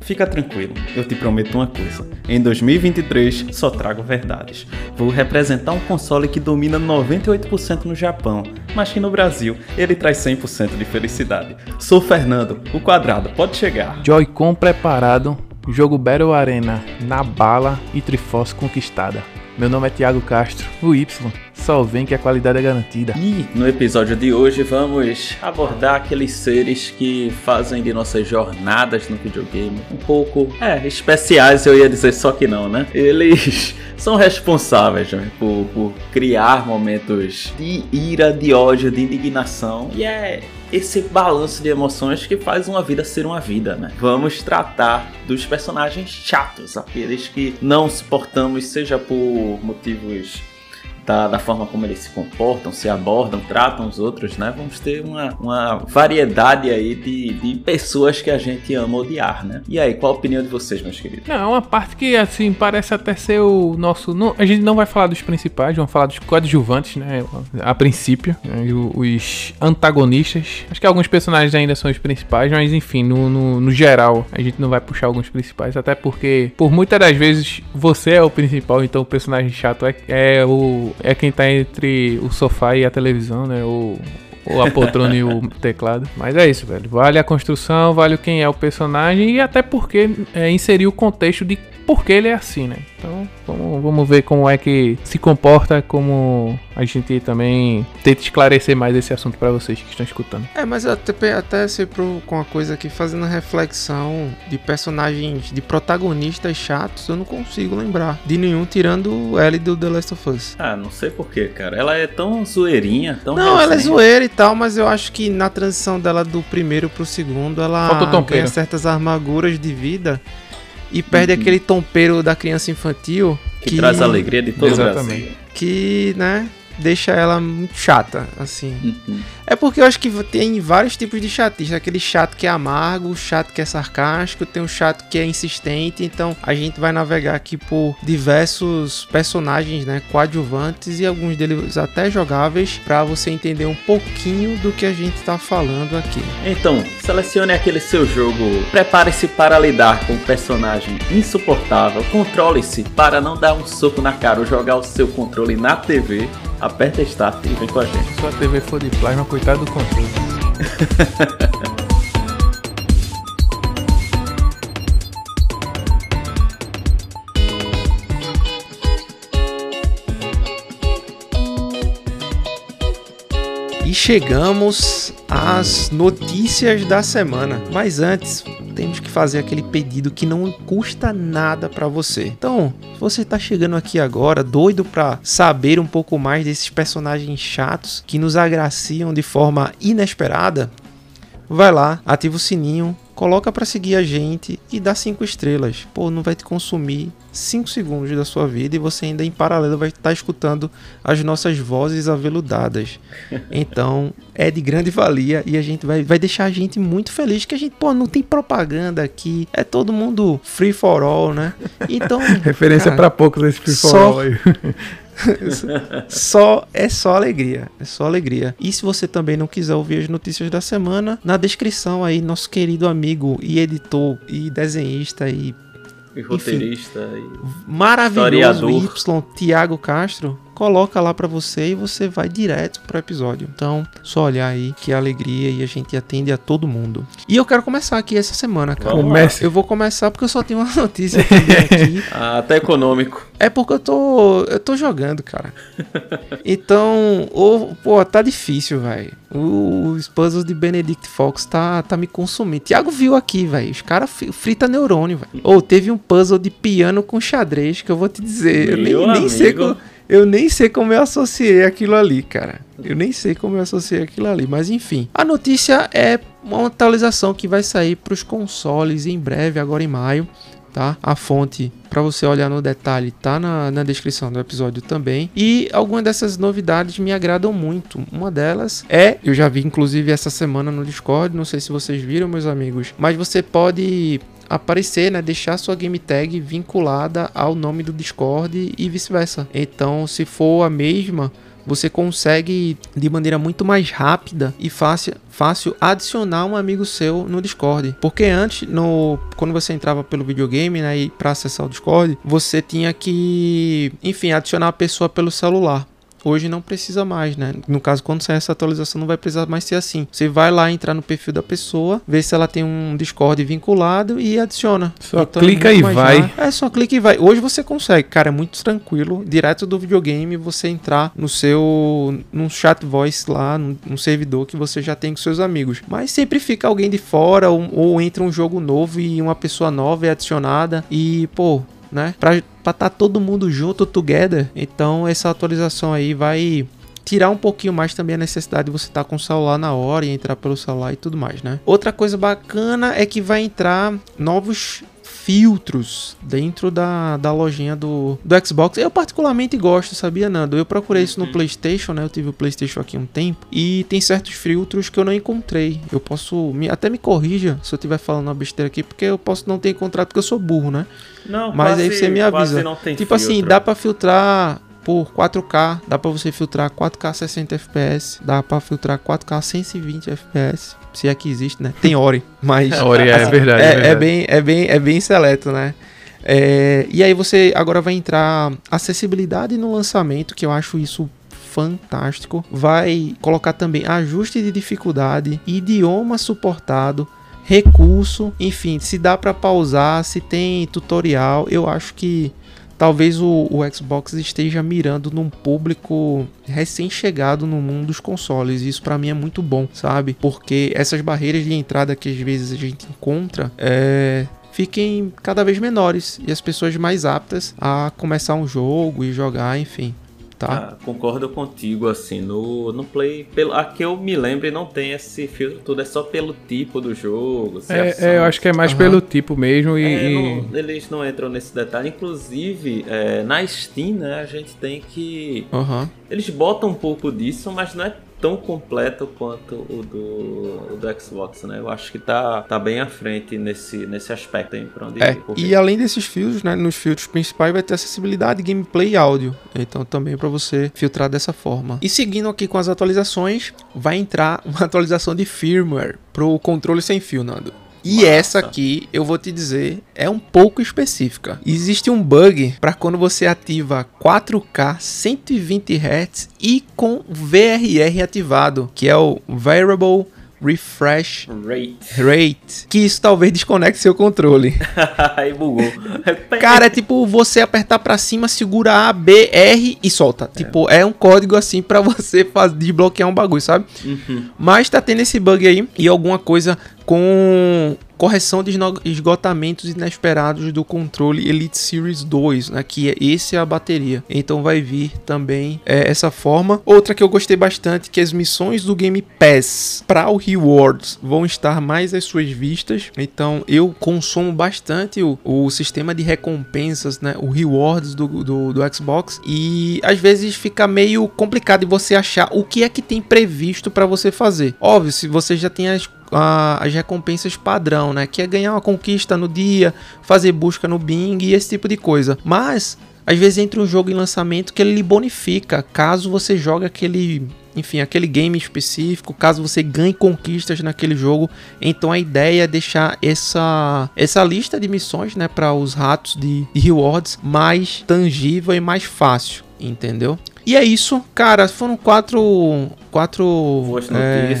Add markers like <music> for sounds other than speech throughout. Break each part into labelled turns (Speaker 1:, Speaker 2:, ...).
Speaker 1: Fica tranquilo, eu te prometo uma coisa. Em 2023 só trago verdades. Vou representar um console que domina 98% no Japão, mas que no Brasil ele traz 100% de felicidade. Sou Fernando, o quadrado, pode chegar.
Speaker 2: Joy-Con preparado, jogo Battle Arena na bala e Triforce conquistada. Meu nome é Thiago Castro, o Y. Só vem que a qualidade é garantida.
Speaker 1: E no episódio de hoje vamos abordar aqueles seres que fazem de nossas jornadas no videogame um pouco, é, especiais, eu ia dizer só que não, né? Eles <laughs> são responsáveis né, por, por criar momentos de ira, de ódio, de indignação. E é esse balanço de emoções que faz uma vida ser uma vida, né? Vamos tratar dos personagens chatos, aqueles que não suportamos, seja por motivos da, da, forma como eles se comportam, se abordam, tratam os outros, né? Vamos ter uma, uma variedade aí de, de pessoas que a gente ama odiar, né? E aí, qual a opinião de vocês, meus queridos?
Speaker 2: Não, é uma parte que, assim, parece até ser o nosso... Não, a gente não vai falar dos principais, vamos falar dos coadjuvantes, né? A princípio. Né? Os antagonistas. Acho que alguns personagens ainda são os principais, mas enfim, no, no, no geral, a gente não vai puxar alguns principais, até porque, por muitas das vezes, você é o principal, então o personagem chato é, é o é quem tá entre o sofá e a televisão, né? O, ou a poltrona e o <laughs> teclado. Mas é isso, velho. Vale a construção, vale quem é o personagem e até porque é, inserir o contexto de por que ele é assim, né? Então vamos, vamos ver como é que se comporta, como a gente também tenta esclarecer mais esse assunto para vocês que estão escutando.
Speaker 3: É, mas até, até sempre com uma coisa aqui, fazendo reflexão de personagens, de protagonistas chatos, eu não consigo lembrar de nenhum, tirando Ellie do The Last of Us.
Speaker 1: Ah, não sei porquê, cara. Ela é tão zoeirinha, tão
Speaker 3: Não, ela é zoeira e tal, mas eu acho que na transição dela do primeiro pro segundo, ela ganha certas armaduras de vida e perde uhum. aquele tompeiro da criança infantil
Speaker 1: que, que traz a alegria de todo
Speaker 3: Exatamente. o Brasil. Que, né, deixa ela muito chata, assim. Uhum. É porque eu acho que tem vários tipos de chatice. Aquele chato que é amargo, o chato que é sarcástico, tem um chato que é insistente. Então a gente vai navegar aqui por diversos personagens, né, coadjuvantes e alguns deles até jogáveis para você entender um pouquinho do que a gente tá falando aqui.
Speaker 1: Então, selecione aquele seu jogo, prepare-se para lidar com um personagem insuportável, controle-se para não dar um soco na cara ou jogar o seu controle na TV aperta Start e vem com a gente.
Speaker 2: Se sua TV for de plasma, coitado do controle. <laughs>
Speaker 3: E chegamos às notícias da semana. Mas antes, temos que fazer aquele pedido que não custa nada para você. Então, se você tá chegando aqui agora, doido para saber um pouco mais desses personagens chatos que nos agraciam de forma inesperada, vai lá, ativa o sininho, coloca para seguir a gente e dá cinco estrelas. Pô, não vai te consumir 5 segundos da sua vida e você ainda em paralelo vai estar escutando as nossas vozes aveludadas. <laughs> Então, é de grande valia e a gente vai, vai deixar a gente muito feliz que a gente, pô, não tem propaganda aqui, é todo mundo free for all, né?
Speaker 2: Então, <laughs> referência para poucos esse free for all aí. <laughs> <laughs>
Speaker 3: só é só alegria, é só alegria. E se você também não quiser ouvir as notícias da semana, na descrição aí nosso querido amigo e editor e desenhista e
Speaker 1: e roteirista Enfim,
Speaker 3: e maravilhoso Y Tiago Castro coloca lá para você e você vai direto pro episódio. Então, só olhar aí que alegria e a gente atende a todo mundo. E eu quero começar aqui essa semana, cara.
Speaker 2: Comece.
Speaker 3: Eu vou começar porque eu só tenho uma <laughs> notícia aqui.
Speaker 1: ah, até econômico.
Speaker 3: É porque eu tô eu tô jogando, cara. Então, oh, pô, tá difícil, velho. Os puzzles de Benedict Fox tá, tá me consumindo. Tiago viu aqui, velho. Os caras frita neurônio, velho. Ou oh, teve um puzzle de piano com xadrez que eu vou te dizer. Meu eu nem, nem sei como Eu nem sei como eu associei aquilo ali, cara. Eu nem sei como eu associei aquilo ali, mas enfim. A notícia é uma atualização que vai sair para os consoles em breve, agora em maio tá? A fonte para você olhar no detalhe tá na, na descrição do episódio também. E algumas dessas novidades me agradam muito. Uma delas é, eu já vi inclusive essa semana no Discord, não sei se vocês viram, meus amigos, mas você pode aparecer, né, deixar sua game tag vinculada ao nome do Discord e vice-versa. Então, se for a mesma, você consegue de maneira muito mais rápida e fácil, fácil adicionar um amigo seu no Discord. Porque antes, no quando você entrava pelo videogame, né, e para acessar o Discord, você tinha que, enfim, adicionar a pessoa pelo celular. Hoje não precisa mais, né? No caso, quando sair essa atualização, não vai precisar mais ser assim. Você vai lá entrar no perfil da pessoa, ver se ela tem um Discord vinculado e adiciona.
Speaker 2: Só então, clica e vai.
Speaker 3: É, só clica e vai. Hoje você consegue, cara, é muito tranquilo, direto do videogame, você entrar no seu num chat voice lá, num, num servidor que você já tem com seus amigos. Mas sempre fica alguém de fora ou, ou entra um jogo novo e uma pessoa nova é adicionada e, pô, né? Pra estar tá todo mundo junto, together. Então essa atualização aí vai tirar um pouquinho mais também a necessidade de você estar tá com o celular na hora e entrar pelo celular e tudo mais, né? Outra coisa bacana é que vai entrar novos filtros dentro da, da lojinha do, do Xbox. Eu particularmente gosto, sabia, Nando? Eu procurei isso no uhum. PlayStation, né? Eu tive o PlayStation aqui um tempo e tem certos filtros que eu não encontrei. Eu posso. Me, até me corrija se eu estiver falando uma besteira aqui, porque eu posso não ter encontrado porque eu sou burro, né?
Speaker 1: Não,
Speaker 3: Mas quase, aí você me avisa. tipo assim, filtro. assim, dá para filtrar por 4K, dá para você filtrar 4K 60 FPS, dá para filtrar 4K 120 FPS se é que existe, né? Tem Ori, mas. <laughs>
Speaker 2: Ori, é, assim, verdade,
Speaker 3: é,
Speaker 2: é, verdade.
Speaker 3: é, bem, é, bem, é bem seleto, né? É, e aí você agora vai entrar acessibilidade no lançamento, que eu acho isso fantástico. Vai colocar também ajuste de dificuldade, idioma suportado, recurso, enfim, se dá para pausar, se tem tutorial, eu acho que talvez o, o, Xbox esteja mirando num público recém-chegado no mundo dos consoles. Isso para mim é muito bom, sabe? Porque essas barreiras de entrada que às vezes a gente encontra é, fiquem cada vez menores e as pessoas mais aptas a começar um jogo e jogar, enfim tá?
Speaker 1: Ah, concordo contigo, assim, no, no Play, pelo, a que eu me lembre não tem esse filtro tudo, é só pelo tipo do jogo.
Speaker 2: É, é, eu acho que é mais uhum. pelo tipo mesmo e... É,
Speaker 1: não, eles não entram nesse detalhe, inclusive é, na Steam, né, a gente tem que...
Speaker 3: Uhum.
Speaker 1: Eles botam um pouco disso, mas não é tão completo quanto o do, o do Xbox, né? Eu acho que tá, tá bem à frente nesse, nesse aspecto aí, pra onde
Speaker 3: é, E além desses filtros, né? Nos filtros principais vai ter acessibilidade, gameplay e áudio. Então também para você filtrar dessa forma. E seguindo aqui com as atualizações, vai entrar <laughs> uma atualização de firmware pro controle sem fio, Nando. E Massa. essa aqui, eu vou te dizer, é um pouco específica. Existe um bug para quando você ativa 4K 120 Hz e com VRR ativado, que é o Variable refresh
Speaker 1: rate.
Speaker 3: rate. Que isso talvez desconecte seu controle. <laughs>
Speaker 1: Aí bugou.
Speaker 3: Cara, é tipo você apertar para cima, segura A, B, R e solta. É. Tipo, é um código assim para <laughs> você fazer, desbloquear um bagulho, sabe?
Speaker 1: Uhum.
Speaker 3: Mas tá tendo esse bug aí e alguma coisa com correção de esgotamentos inesperados do controle Elite Series 2, né, que é, esse é a bateria. Então vai vir também é, essa forma. Outra que eu gostei bastante que as missões do Game Pass para o Rewards vão estar mais às suas vistas. Então eu consumo bastante o, o sistema de recompensas, né, o Rewards do, do, do Xbox e às vezes fica meio complicado de você achar o que é que tem previsto para você fazer. Óbvio, se você já tem as a, as recompensas padrão, né? Que é ganhar uma conquista no dia, fazer busca no Bing e esse tipo de coisa. Mas às vezes entra um jogo em lançamento que ele lhe bonifica caso você jogue aquele, enfim, aquele game específico, caso você ganhe conquistas naquele jogo. Então a ideia é deixar essa essa lista de missões, né, para os ratos de, de rewards mais tangível e mais fácil, entendeu? E é isso, cara. Foram quatro quatro.
Speaker 1: Boas
Speaker 3: é,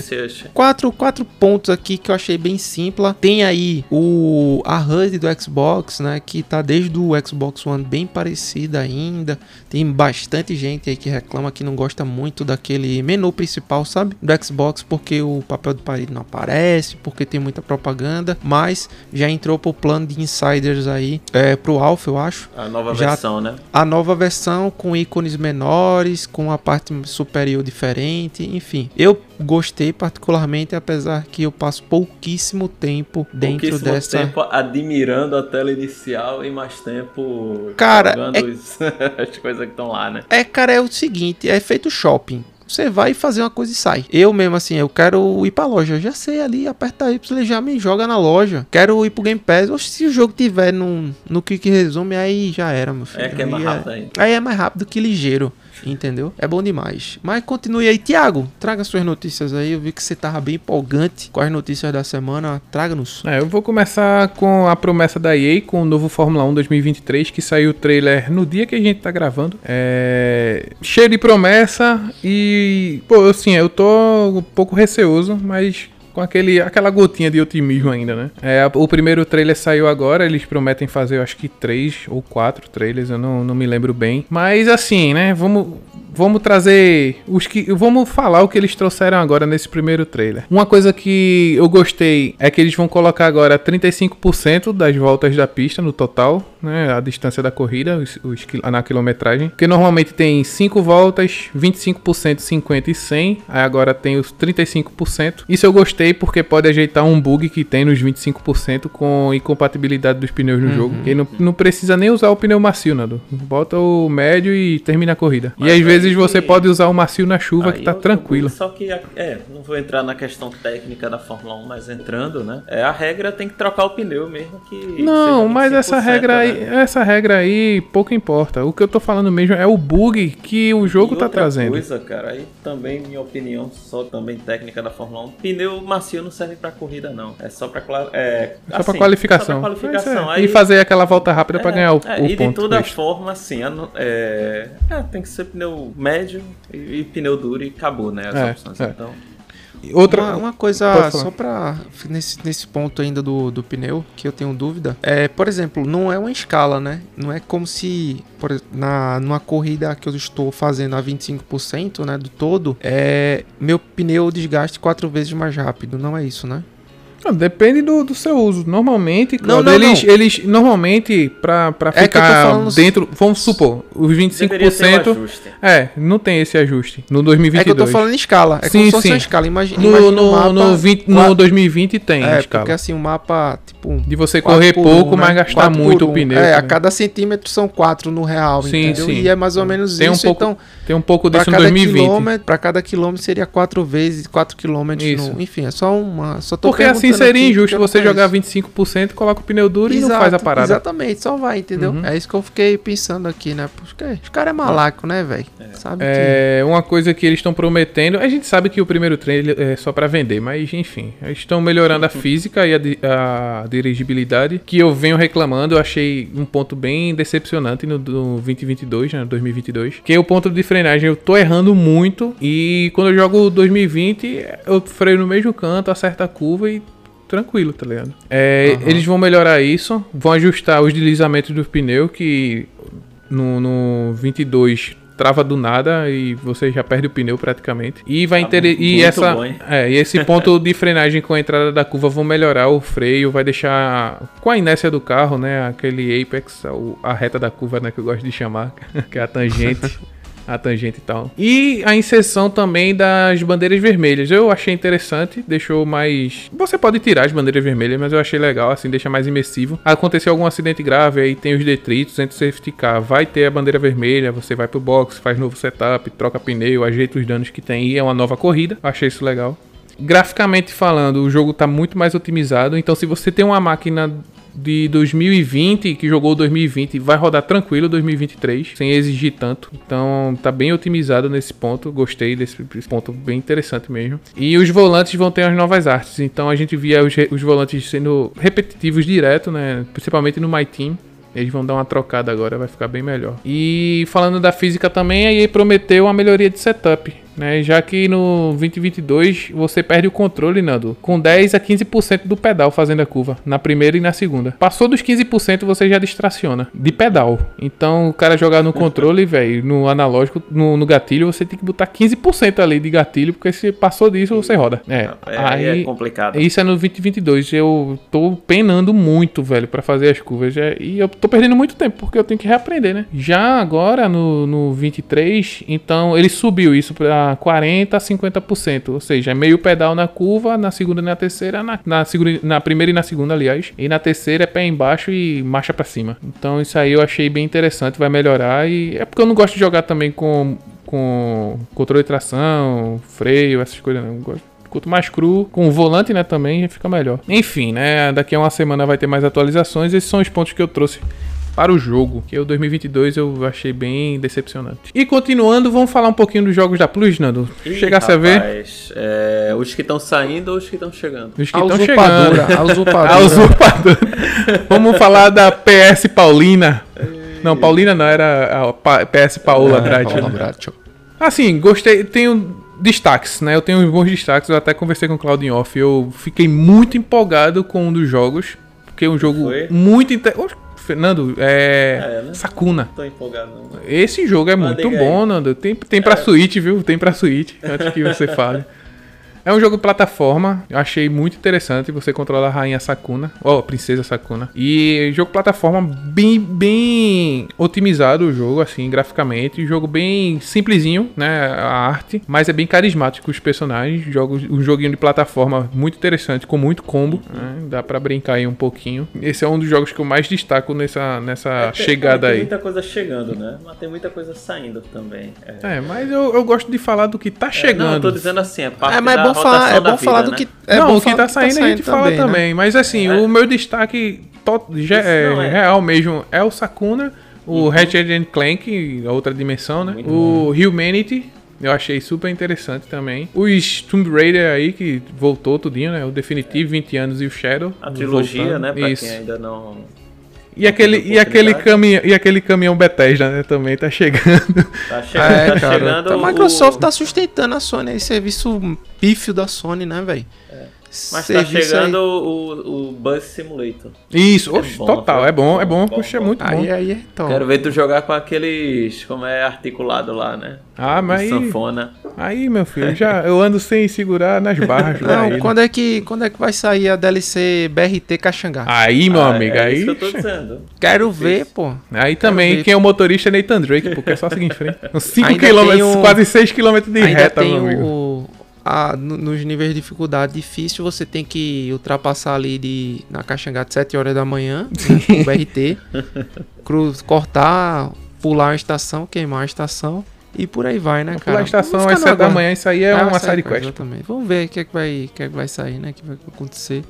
Speaker 3: quatro, quatro pontos aqui que eu achei bem simples. Tem aí o a HUD do Xbox, né? Que tá desde o Xbox One bem parecida ainda. Tem bastante gente aí que reclama que não gosta muito daquele menu principal, sabe? Do Xbox, porque o papel de parede não aparece, porque tem muita propaganda. Mas já entrou pro plano de insiders aí, é, pro Alpha, eu acho.
Speaker 1: A nova
Speaker 3: Já-
Speaker 1: versão, né?
Speaker 3: A nova versão com ícones menores, com a parte superior diferente, enfim. Eu gostei particularmente, apesar que eu passo pouquíssimo tempo dentro
Speaker 1: Pouquíssimo
Speaker 3: dessa.
Speaker 1: tempo admirando a tela inicial e mais tempo
Speaker 3: Cara,
Speaker 1: jogando
Speaker 3: é-
Speaker 1: os- <laughs> as coisas que estão lá, né?
Speaker 3: É, cara, é o seguinte, é feito shopping. Você vai fazer uma coisa e sai. Eu mesmo, assim, eu quero ir pra loja. Eu já sei ali, aperta Y, já me joga na loja. Quero ir pro Game Pass. Oxe, se o jogo tiver no, no Quick Resume, aí já era, meu filho.
Speaker 1: É que é mais rápido ainda.
Speaker 3: Aí é mais rápido que ligeiro, entendeu? É bom demais. Mas continue aí, Thiago. Traga suas notícias aí. Eu vi que você tava bem empolgante com as notícias da semana. Traga-nos.
Speaker 2: É, eu vou começar com a promessa da EA com o novo Fórmula 1 2023, que saiu o trailer no dia que a gente tá gravando. É... Cheio de promessa e, pô, assim, eu tô um pouco receoso, mas com aquele, aquela gotinha de otimismo ainda, né? É, o primeiro trailer saiu agora, eles prometem fazer, eu acho que três ou quatro trailers, eu não, não me lembro bem. Mas assim, né, vamos, vamos trazer os que. Vamos falar o que eles trouxeram agora nesse primeiro trailer. Uma coisa que eu gostei é que eles vão colocar agora 35% das voltas da pista no total, né? A distância da corrida, os, os na quilometragem. Porque normalmente tem 5 voltas, 25%, 50% e 100. Aí agora tem os 35%. Isso eu gostei porque pode ajeitar um bug que tem nos 25% com incompatibilidade dos pneus no jogo. Que não, não precisa nem usar o pneu macio, Nando. Bota o médio e termina a corrida.
Speaker 1: Mas
Speaker 2: e às
Speaker 1: aí
Speaker 2: vezes você
Speaker 1: que-
Speaker 2: pode usar o macio na chuva que tá
Speaker 1: eu- eu-
Speaker 2: tranquilo.
Speaker 1: Só que, é, não vou entrar na questão técnica da Fórmula 1, mas entrando, né? É, a regra tem que trocar o pneu mesmo que.
Speaker 2: Não, mas essa
Speaker 1: 25%,
Speaker 2: regra aí,
Speaker 1: né?
Speaker 2: essa regra aí pouco importa. O que eu tô falando mesmo é o bug que o jogo
Speaker 1: E
Speaker 2: tá trazendo.
Speaker 1: coisa, cara, aí também, minha opinião, só também técnica da Fórmula 1, pneu macio não serve pra corrida, não. É só pra, é,
Speaker 2: Só pra
Speaker 1: assim,
Speaker 2: qualificação.
Speaker 1: Só pra qualificação.
Speaker 2: Mas é,
Speaker 1: Aí-
Speaker 2: E fazer aquela volta rápida pra
Speaker 1: é,
Speaker 2: ganhar o,
Speaker 1: é,
Speaker 2: o
Speaker 1: e de
Speaker 2: ponto.
Speaker 1: toda
Speaker 2: extra.
Speaker 1: forma, assim, é, é, tem que ser pneu médio e, e pneu duro e acabou, né? As
Speaker 2: É,
Speaker 1: opções.
Speaker 2: é.
Speaker 1: Então,
Speaker 2: Outra,
Speaker 3: Uma, uma coisa, só pra. Nesse, nesse ponto ainda do, do pneu, que eu tenho dúvida. É, por exemplo, não é uma escala, né? Não é como se. Por, na, numa corrida que eu estou fazendo a 25% né, do todo, é, meu pneu desgaste quatro vezes mais rápido. Não é isso, né?
Speaker 2: Não, depende do, do seu uso. Normalmente,
Speaker 3: Não,
Speaker 2: Claudio,
Speaker 3: não,
Speaker 2: eles,
Speaker 3: não.
Speaker 2: eles normalmente pra, pra
Speaker 3: É
Speaker 2: ficar dentro, vamos supor, os
Speaker 1: deveria ter um
Speaker 2: 25%,
Speaker 1: ajuste.
Speaker 2: é, não tem esse ajuste no 2022.
Speaker 3: É que eu tô falando em escala. É
Speaker 2: Sim,
Speaker 3: como se fosse
Speaker 2: sim.
Speaker 3: escala. Imagina,
Speaker 2: no,
Speaker 3: imagina
Speaker 2: no,
Speaker 3: mapa.
Speaker 2: no, 20 no
Speaker 3: quatro-
Speaker 2: 2020 tem
Speaker 3: é,
Speaker 2: escala.
Speaker 3: porque assim, o mapa, tipo.
Speaker 2: De você correr pouco,
Speaker 3: um,
Speaker 2: mas
Speaker 3: né?
Speaker 2: gastar
Speaker 3: Quatro
Speaker 2: muito
Speaker 3: por
Speaker 2: o
Speaker 3: um.
Speaker 2: pneu.
Speaker 3: É, a
Speaker 2: também.
Speaker 3: cada centímetro são quatro no real,
Speaker 2: Sim,
Speaker 3: entendeu?
Speaker 2: sim.
Speaker 3: E é mais ou menos
Speaker 2: Tem um
Speaker 3: isso.
Speaker 2: pouco
Speaker 3: então,
Speaker 2: Tem um pouco disso em
Speaker 3: cada
Speaker 2: 2020.
Speaker 3: quilômetro, para cada quilômetro seria quatro vezes, quatro quilômetros.
Speaker 2: Isso.
Speaker 3: no- enfim, é só uma. Só tô
Speaker 2: Porque assim
Speaker 3: perguntando
Speaker 2: seria
Speaker 3: aqui,
Speaker 2: injusto
Speaker 3: porque
Speaker 2: você jogar
Speaker 3: conheço.
Speaker 2: 25%, coloca o pneu duro e não
Speaker 3: Exato,
Speaker 2: faz a parada.
Speaker 3: Exatamente, só vai, entendeu?
Speaker 2: Uhum.
Speaker 3: É isso que eu fiquei pensando aqui, né? Porque os caras é malaco, né, velho? Sabe que.
Speaker 2: É, uma coisa que eles estão prometendo, a gente sabe que o primeiro trailer é só pra vender, mas enfim, eles estão melhorando a física e a, a dirigibilidade, que eu venho reclamando, eu achei um ponto bem decepcionante no, do 2022, né, 2022, que é o ponto de frenagem, eu tô errando muito e quando eu jogo 2020, eu freio no mesmo canto, acerto a curva e tranquilo, tá ligado? É, Eles vão melhorar isso, vão ajustar os deslizamentos do pneu, que no, no 22 trava do nada e você já perde o pneu praticamente. E vai
Speaker 1: Tá
Speaker 2: inter... e essa
Speaker 1: bom,
Speaker 2: é, e esse ponto de frenagem com a entrada da curva vão melhorar o freio, vai deixar com a inércia do carro, né, aquele apex, a reta da curva, né, que eu gosto de chamar, <laughs> que é a tangente. <laughs> A tangente e tal. E a inserção também das bandeiras vermelhas. Eu achei interessante, deixou mais. Você pode tirar as bandeiras vermelhas, mas eu achei legal, assim, deixa mais imersivo. Aconteceu algum acidente grave, aí tem os detritos entre o safety car. Vai ter a bandeira vermelha, você vai pro box, faz novo setup, troca pneu, ajeita os danos que tem e é uma nova corrida. Achei isso legal. Graficamente falando, o jogo tá muito mais otimizado. Então, se você tem uma máquina de 2020 que jogou 2020, vai rodar tranquilo 2023, sem exigir tanto. Então, tá bem otimizado nesse ponto. Gostei desse ponto, bem interessante mesmo. E os volantes vão ter as novas artes. Então, a gente via os, os volantes sendo repetitivos direto, né? Principalmente no My Team. Eles vão dar uma trocada agora, vai ficar bem melhor. E falando da física também, a EA prometeu uma melhoria de setup. Né? Já que no 2022 você perde o controle, Nando, com 10 a 15% do pedal fazendo a curva, na primeira e na segunda. Passou dos 15% você já distraciona de pedal. Então, o cara jogar no controle, <laughs> velho, no analógico, no, no, gatilho, você tem que botar 15% ali de gatilho, porque se passou disso, você roda. É,
Speaker 1: é aí é complicado.
Speaker 2: Isso é no 2022. Eu tô penando muito, velho, para fazer as curvas. É, e eu tô perdendo muito tempo, porque eu tenho que reaprender, né? Já agora, no, no 23, então ele subiu isso para 40% a 50%. Ou seja, é meio pedal na curva, na segunda e na terceira, na, na, segunda, na primeira e na segunda, aliás. E na terceira é pé embaixo e marcha para cima. Então isso aí eu achei bem interessante, vai melhorar. E é porque eu não gosto de jogar também com, com controle de tração, freio, essas coisas não. Eu gosto Quanto mais cru, com o volante, né, também fica melhor. Enfim, né, daqui a uma semana vai ter mais atualizações. Esses são os pontos que eu trouxe para o jogo, que o 2022 eu achei bem decepcionante. E continuando, vamos falar um pouquinho dos jogos da Plus, Nando. Chegasse a ver?
Speaker 1: É, os que estão saindo ou os que estão chegando?
Speaker 2: Os que estão chegando. A usurpadora. <laughs> A usurpadora. vamos falar da PS Paulina. Não, Paulina não, era a PS Paola é, Assim, gostei. Tenho destaques, né? Eu tenho uns bons destaques. Eu até conversei com o Claudinho Off. Eu fiquei muito empolgado com um dos jogos. Porque é um jogo Foi? muito interessante. Fernando, é. é né? Sakuna.
Speaker 1: Tô empolgado, não.
Speaker 2: Esse jogo é muito bom, aí. Nando. Tem, tem pra é. Switch, viu? Tem pra Switch, antes que você fale. <laughs> É um jogo de plataforma, eu achei muito interessante. Você controla a rainha Sakuna, ou a princesa Sakuna. E jogo de plataforma bem, bem otimizado o jogo, assim, graficamente. Jogo bem simplesinho, né? A arte, mas é bem carismático os personagens. Jogo, um joguinho de plataforma muito interessante, com muito combo. Né? Dá pra brincar aí um pouquinho. Esse é um dos jogos que eu mais destaco nessa, nessa é, chegada
Speaker 1: tem
Speaker 2: aí.
Speaker 1: Tem muita coisa chegando, né? Mas tem muita coisa saindo também.
Speaker 2: É, é mas eu, eu gosto de falar do que tá chegando. É, não, eu
Speaker 1: tô dizendo assim, é parte
Speaker 3: é, mas é bom falar, é bom falar do
Speaker 1: né?
Speaker 3: que. É
Speaker 2: não, o que tá saindo, tá saindo a gente também, fala né? também. Mas assim, é. o meu destaque to, Isso, é, é, real mesmo é o Sakuna, o uhum. Ratchet Clank, outra dimensão, né? Muito o bom. Humanity, eu achei super interessante também. Os Tomb Raider aí, que voltou tudinho, né? O Definitivo, 20 anos e o Shadow.
Speaker 1: A trilogia, voltando. né? Pra Isso. quem ainda não
Speaker 2: e aquele, e, aquele caminhão, e aquele caminhão Bethesda, né? Também tá chegando.
Speaker 1: Tá <laughs> chegando, é, tá cara. chegando.
Speaker 3: Então, a Microsoft o... tá sustentando a Sony aí, serviço pífio da Sony, né, velho? É.
Speaker 1: Mas tá chegando o, o Bus Simulator.
Speaker 2: Isso, é oxe, bom, total, é bom, é bom, bom puxa, é muito bom.
Speaker 3: Aí, aí, então.
Speaker 1: Quero ver tu jogar com aqueles, como é articulado lá, né?
Speaker 2: Ah, mas
Speaker 1: aí, sanfona.
Speaker 2: Aí, meu filho, <laughs> já eu ando sem segurar nas barras
Speaker 3: Não,
Speaker 2: aí,
Speaker 3: quando né? é que quando é que vai sair a DLC BRT Caxangá?
Speaker 2: Aí, meu ah, amigo,
Speaker 1: é
Speaker 2: aí.
Speaker 1: Isso que eu tô dizendo.
Speaker 3: Quero ver, pô.
Speaker 2: Aí também, ver. quem é o motorista é Nathan Drake, porque é só seguir em frente. Uns 5 km, quase 6 km de Ainda reta,
Speaker 3: tem
Speaker 2: meu amigo.
Speaker 3: O a, nos níveis de dificuldade difícil, você tem que ultrapassar ali de, na Caxangá de 7 horas da manhã, né, o BRT, <laughs> cruz, cortar, pular a estação, queimar a estação. E por aí vai, né, cara?
Speaker 2: Pular a estação às 7 da manhã, isso aí é ah, uma side quest.
Speaker 3: Exatamente. Vamos ver o que é que vai, que é que vai sair, né? O que vai acontecer.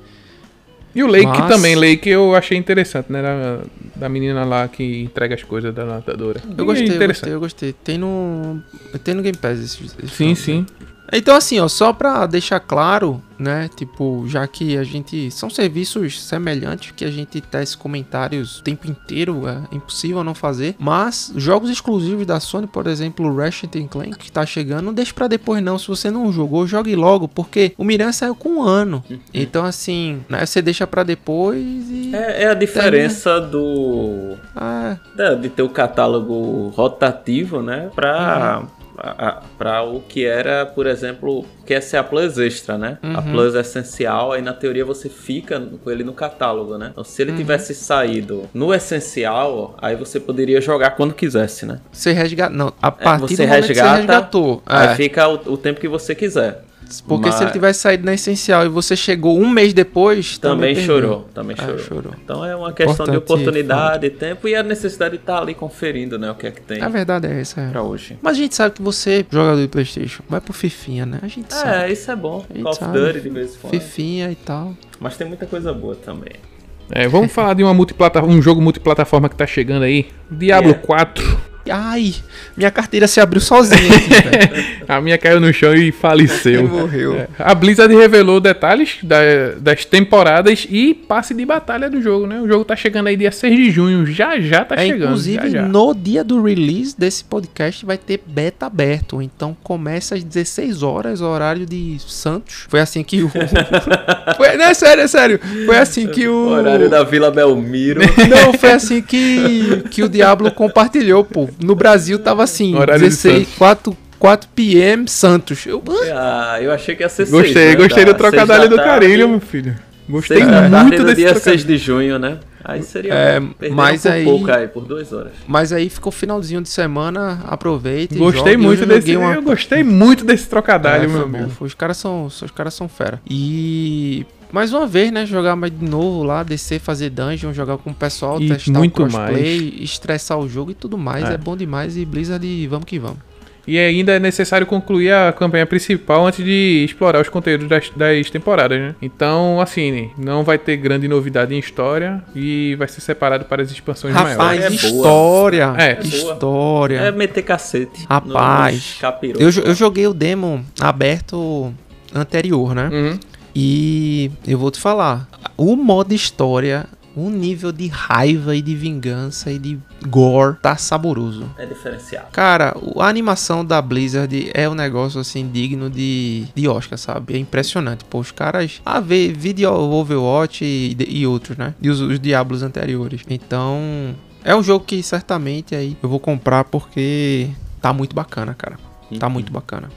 Speaker 2: E o Lake Mas... também, Lake eu achei interessante, né? Da, da menina lá que entrega as coisas da natadora.
Speaker 3: Eu gostei, eu gostei, eu gostei. Tem no, tem no Game Pass esse, esse
Speaker 2: Sim, filme, sim.
Speaker 3: Então, assim, ó, só pra deixar claro, né? Tipo, já que a gente. São serviços semelhantes que a gente testa comentários o tempo inteiro, é impossível não fazer. Mas, jogos exclusivos da Sony, por exemplo, o Ratchet Clank, que tá chegando, não deixe pra depois, não. Se você não jogou, jogue logo, porque o Miran saiu com um ano. Uhum. Então, assim, né? Você deixa pra depois e.
Speaker 1: É, é a diferença do. Ah. De ter o catálogo rotativo, né? Pra. Uhum para o que era, por exemplo, que essa é a Plus Extra, né? Uhum. A Plus Essencial, aí na teoria você fica com ele no catálogo, né? Então, se ele uhum. tivesse saído no Essencial, aí você poderia jogar quando quisesse, né?
Speaker 3: Você resgata. Não, a é, partir é, você do resgata, que você resgatou.
Speaker 1: Aí é. fica o, o tempo que você quiser.
Speaker 3: Porque Mas... se ele tivesse saído na essencial e você chegou um mês depois.
Speaker 1: Também, também chorou. Também chorou. Ah, chorou. Então é uma questão Importante, de oportunidade, tempo e a necessidade de estar tá ali conferindo, né? O que é que tem.
Speaker 3: A verdade é essa. É.
Speaker 1: Pra hoje.
Speaker 3: Mas a gente sabe que você, jogador de Playstation, vai pro Fifinha, né? A gente é, sabe.
Speaker 1: É, isso é bom. Call of Duty de vez em quando.
Speaker 3: Fifinha e tal.
Speaker 1: Mas tem muita coisa boa também.
Speaker 2: É, vamos falar de uma multiplataforma, um jogo multiplataforma que tá chegando aí. Diablo <laughs> yeah. 4
Speaker 3: Ai, minha carteira se abriu sozinha aqui. <laughs>
Speaker 2: A minha caiu no chão e faleceu.
Speaker 3: Morreu.
Speaker 2: É. A Blizzard revelou detalhes da- das temporadas e passe de batalha do jogo, né? O jogo tá chegando aí dia 6 de junho, já já tá
Speaker 3: É,
Speaker 2: chegando.
Speaker 3: inclusive,
Speaker 2: já, já.
Speaker 3: no dia do release desse podcast vai ter beta aberto. Então começa às 16 horas, horário de Santos. Foi assim que o. <laughs> foi, não, é sério, é sério. Foi assim que o.
Speaker 1: Horário da Vila Belmiro.
Speaker 3: Não, foi assim que, que o Diablo compartilhou, pô. No Brasil tava assim,
Speaker 2: Horário de
Speaker 3: 16,
Speaker 2: Santos.
Speaker 3: 4, 4 p.m. Santos. Eu,
Speaker 1: ah, eu achei que ia ser seis,
Speaker 2: Gostei,
Speaker 1: né?
Speaker 2: gostei
Speaker 1: Da-
Speaker 2: do trocadilho
Speaker 1: seis da
Speaker 2: do
Speaker 1: tarde,
Speaker 2: carilho, meu filho. Gostei
Speaker 1: da
Speaker 2: muito
Speaker 1: do
Speaker 2: desse
Speaker 1: dia
Speaker 2: trocadilho.
Speaker 1: 6 de junho, né? Aí seria
Speaker 3: É, mas
Speaker 1: um
Speaker 3: aí-
Speaker 1: pouco aí, por duas horas.
Speaker 3: Mas aí ficou finalzinho de semana, aproveita e
Speaker 2: Gostei
Speaker 3: joga. E
Speaker 2: muito
Speaker 3: eu
Speaker 2: desse.
Speaker 3: uma-
Speaker 2: Eu gostei muito desse
Speaker 3: É,
Speaker 2: trocadilho,
Speaker 3: foi
Speaker 2: meu amigo.
Speaker 3: Os caras são, os caras são fera. E mais uma vez, né, jogar mais de novo lá, descer, fazer dungeon, jogar com o pessoal,
Speaker 2: E
Speaker 3: testar
Speaker 2: muito
Speaker 3: o crossplay, estressar o jogo e tudo mais.
Speaker 2: É.
Speaker 3: É, bom demais e Blizzard, vamos que vamos.
Speaker 2: E ainda é necessário concluir a campanha principal antes de explorar os conteúdos das, das temporadas, né? Então, assim, não vai ter grande novidade em história e vai ser separado para as expansões
Speaker 3: Rapaz,
Speaker 2: maiores.
Speaker 1: É boa.
Speaker 3: história,
Speaker 2: É.
Speaker 1: É
Speaker 3: história.
Speaker 1: É meter cacete.
Speaker 3: Rapaz,
Speaker 1: nos capirotos.
Speaker 3: Eu, eu joguei o demo aberto anterior, né?
Speaker 2: Uhum.
Speaker 3: E eu vou te falar, o modo história, o nível de raiva e de vingança e de gore tá saboroso.
Speaker 1: É diferenciado.
Speaker 3: Cara, a animação da Blizzard é um negócio assim digno de, de Oscar, sabe? É impressionante. Pô, os caras. Ah, vê vídeo Overwatch e, e outros, né? E os, os Diablos anteriores. Então. É um jogo que certamente aí eu vou comprar porque tá muito bacana, cara. Tá muito bacana.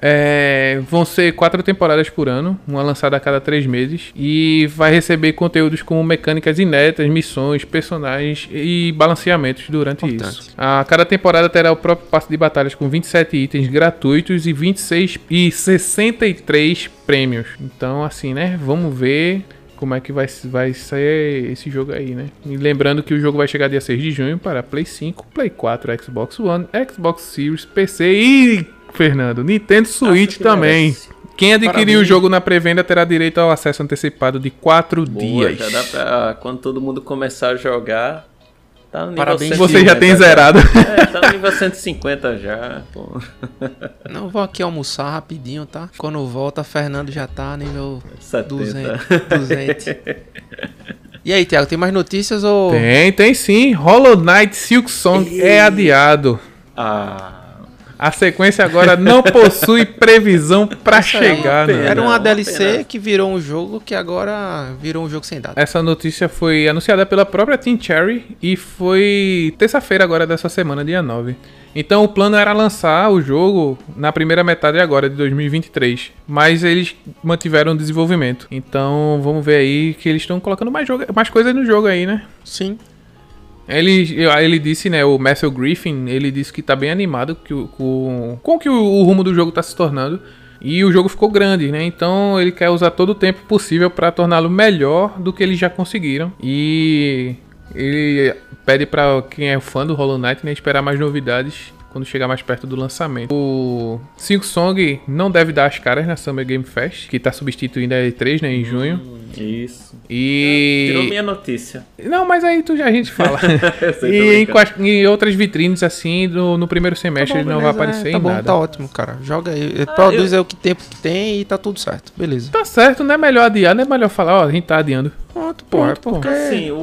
Speaker 2: É, vão ser quatro temporadas por ano, uma lançada a cada três meses, e vai receber conteúdos como mecânicas inéditas, missões, personagens e balanceamentos durante
Speaker 3: Importante.
Speaker 2: isso. A cada temporada terá o próprio passe de batalhas com 27 itens gratuitos e 26 e 63 prêmios. Então, assim, né? Vamos ver como é que vai, vai ser esse jogo aí, né? E lembrando que o jogo vai chegar dia 6 de junho para Play 5, Play 4, Xbox One, Xbox Series, PC e, Fernando, Nintendo Switch
Speaker 1: que
Speaker 2: também.
Speaker 1: merece.
Speaker 2: Quem adquirir
Speaker 3: Parabéns.
Speaker 2: o jogo na pré-venda terá direito ao acesso antecipado de 4
Speaker 1: Boa,
Speaker 2: dias.
Speaker 1: já dá pra. Quando todo mundo começar a jogar. Tá no nível
Speaker 3: Parabéns,
Speaker 2: Você já
Speaker 1: 150
Speaker 2: tem zerado.
Speaker 1: É, tá no nível 150 já. Pô. <laughs>
Speaker 3: Não, vou aqui almoçar rapidinho, tá? Quando volta, Fernando já tá nível
Speaker 1: 70.
Speaker 3: 200. 200. E aí, Thiago, tem mais notícias ou.
Speaker 2: Tem, tem sim. Hollow Knight Silk Song é adiado.
Speaker 1: Ah.
Speaker 2: A sequência agora não possui previsão
Speaker 3: aí é
Speaker 2: chegar,
Speaker 1: pena.
Speaker 2: né?
Speaker 3: Era uma DLC
Speaker 1: apenas.
Speaker 3: que virou um jogo que agora virou um jogo sem data.
Speaker 2: Essa notícia foi anunciada pela própria Team Cherry e foi terça-feira agora dessa semana, dia 9. Então o plano era lançar o jogo na primeira metade agora de 2023, mas eles mantiveram o desenvolvimento. Então vamos ver aí que eles estão colocando mais, jogo, mais coisas no jogo aí, né?
Speaker 3: Sim.
Speaker 2: Ele, ele disse, né, o Matthew Griffin, ele disse que tá bem animado com, com que o, o rumo do jogo tá se tornando. E o jogo ficou grande, né? Então ele quer usar todo o tempo possível para torná-lo melhor do que eles já conseguiram. E ele pede para quem é fã do Hollow Knight né, esperar mais novidades quando chegar mais perto do lançamento. O Silk Song não deve dar as caras na Summer Game Fest, que tá substituindo a E3, né, em junho.
Speaker 1: Isso.
Speaker 2: E
Speaker 1: Tirou minha notícia.
Speaker 2: não, mas aí tu, a gente fala. <laughs>
Speaker 1: Eu
Speaker 2: e em, em outras vitrines, assim, do- no primeiro semestre
Speaker 3: Tá
Speaker 2: ele
Speaker 3: bom,
Speaker 2: não vai aparecer
Speaker 3: é, tá
Speaker 2: em
Speaker 3: bom,
Speaker 2: nada.
Speaker 3: tá ótimo, cara. Joga aí. Produz aí o que tempo que tem e tá tudo certo. Beleza.
Speaker 2: Tá certo, não é melhor adiar, não é melhor falar, ó, a gente tá adiando.
Speaker 3: Pronto, pô. É
Speaker 2: Pronto,
Speaker 3: porque.
Speaker 1: Assim, o,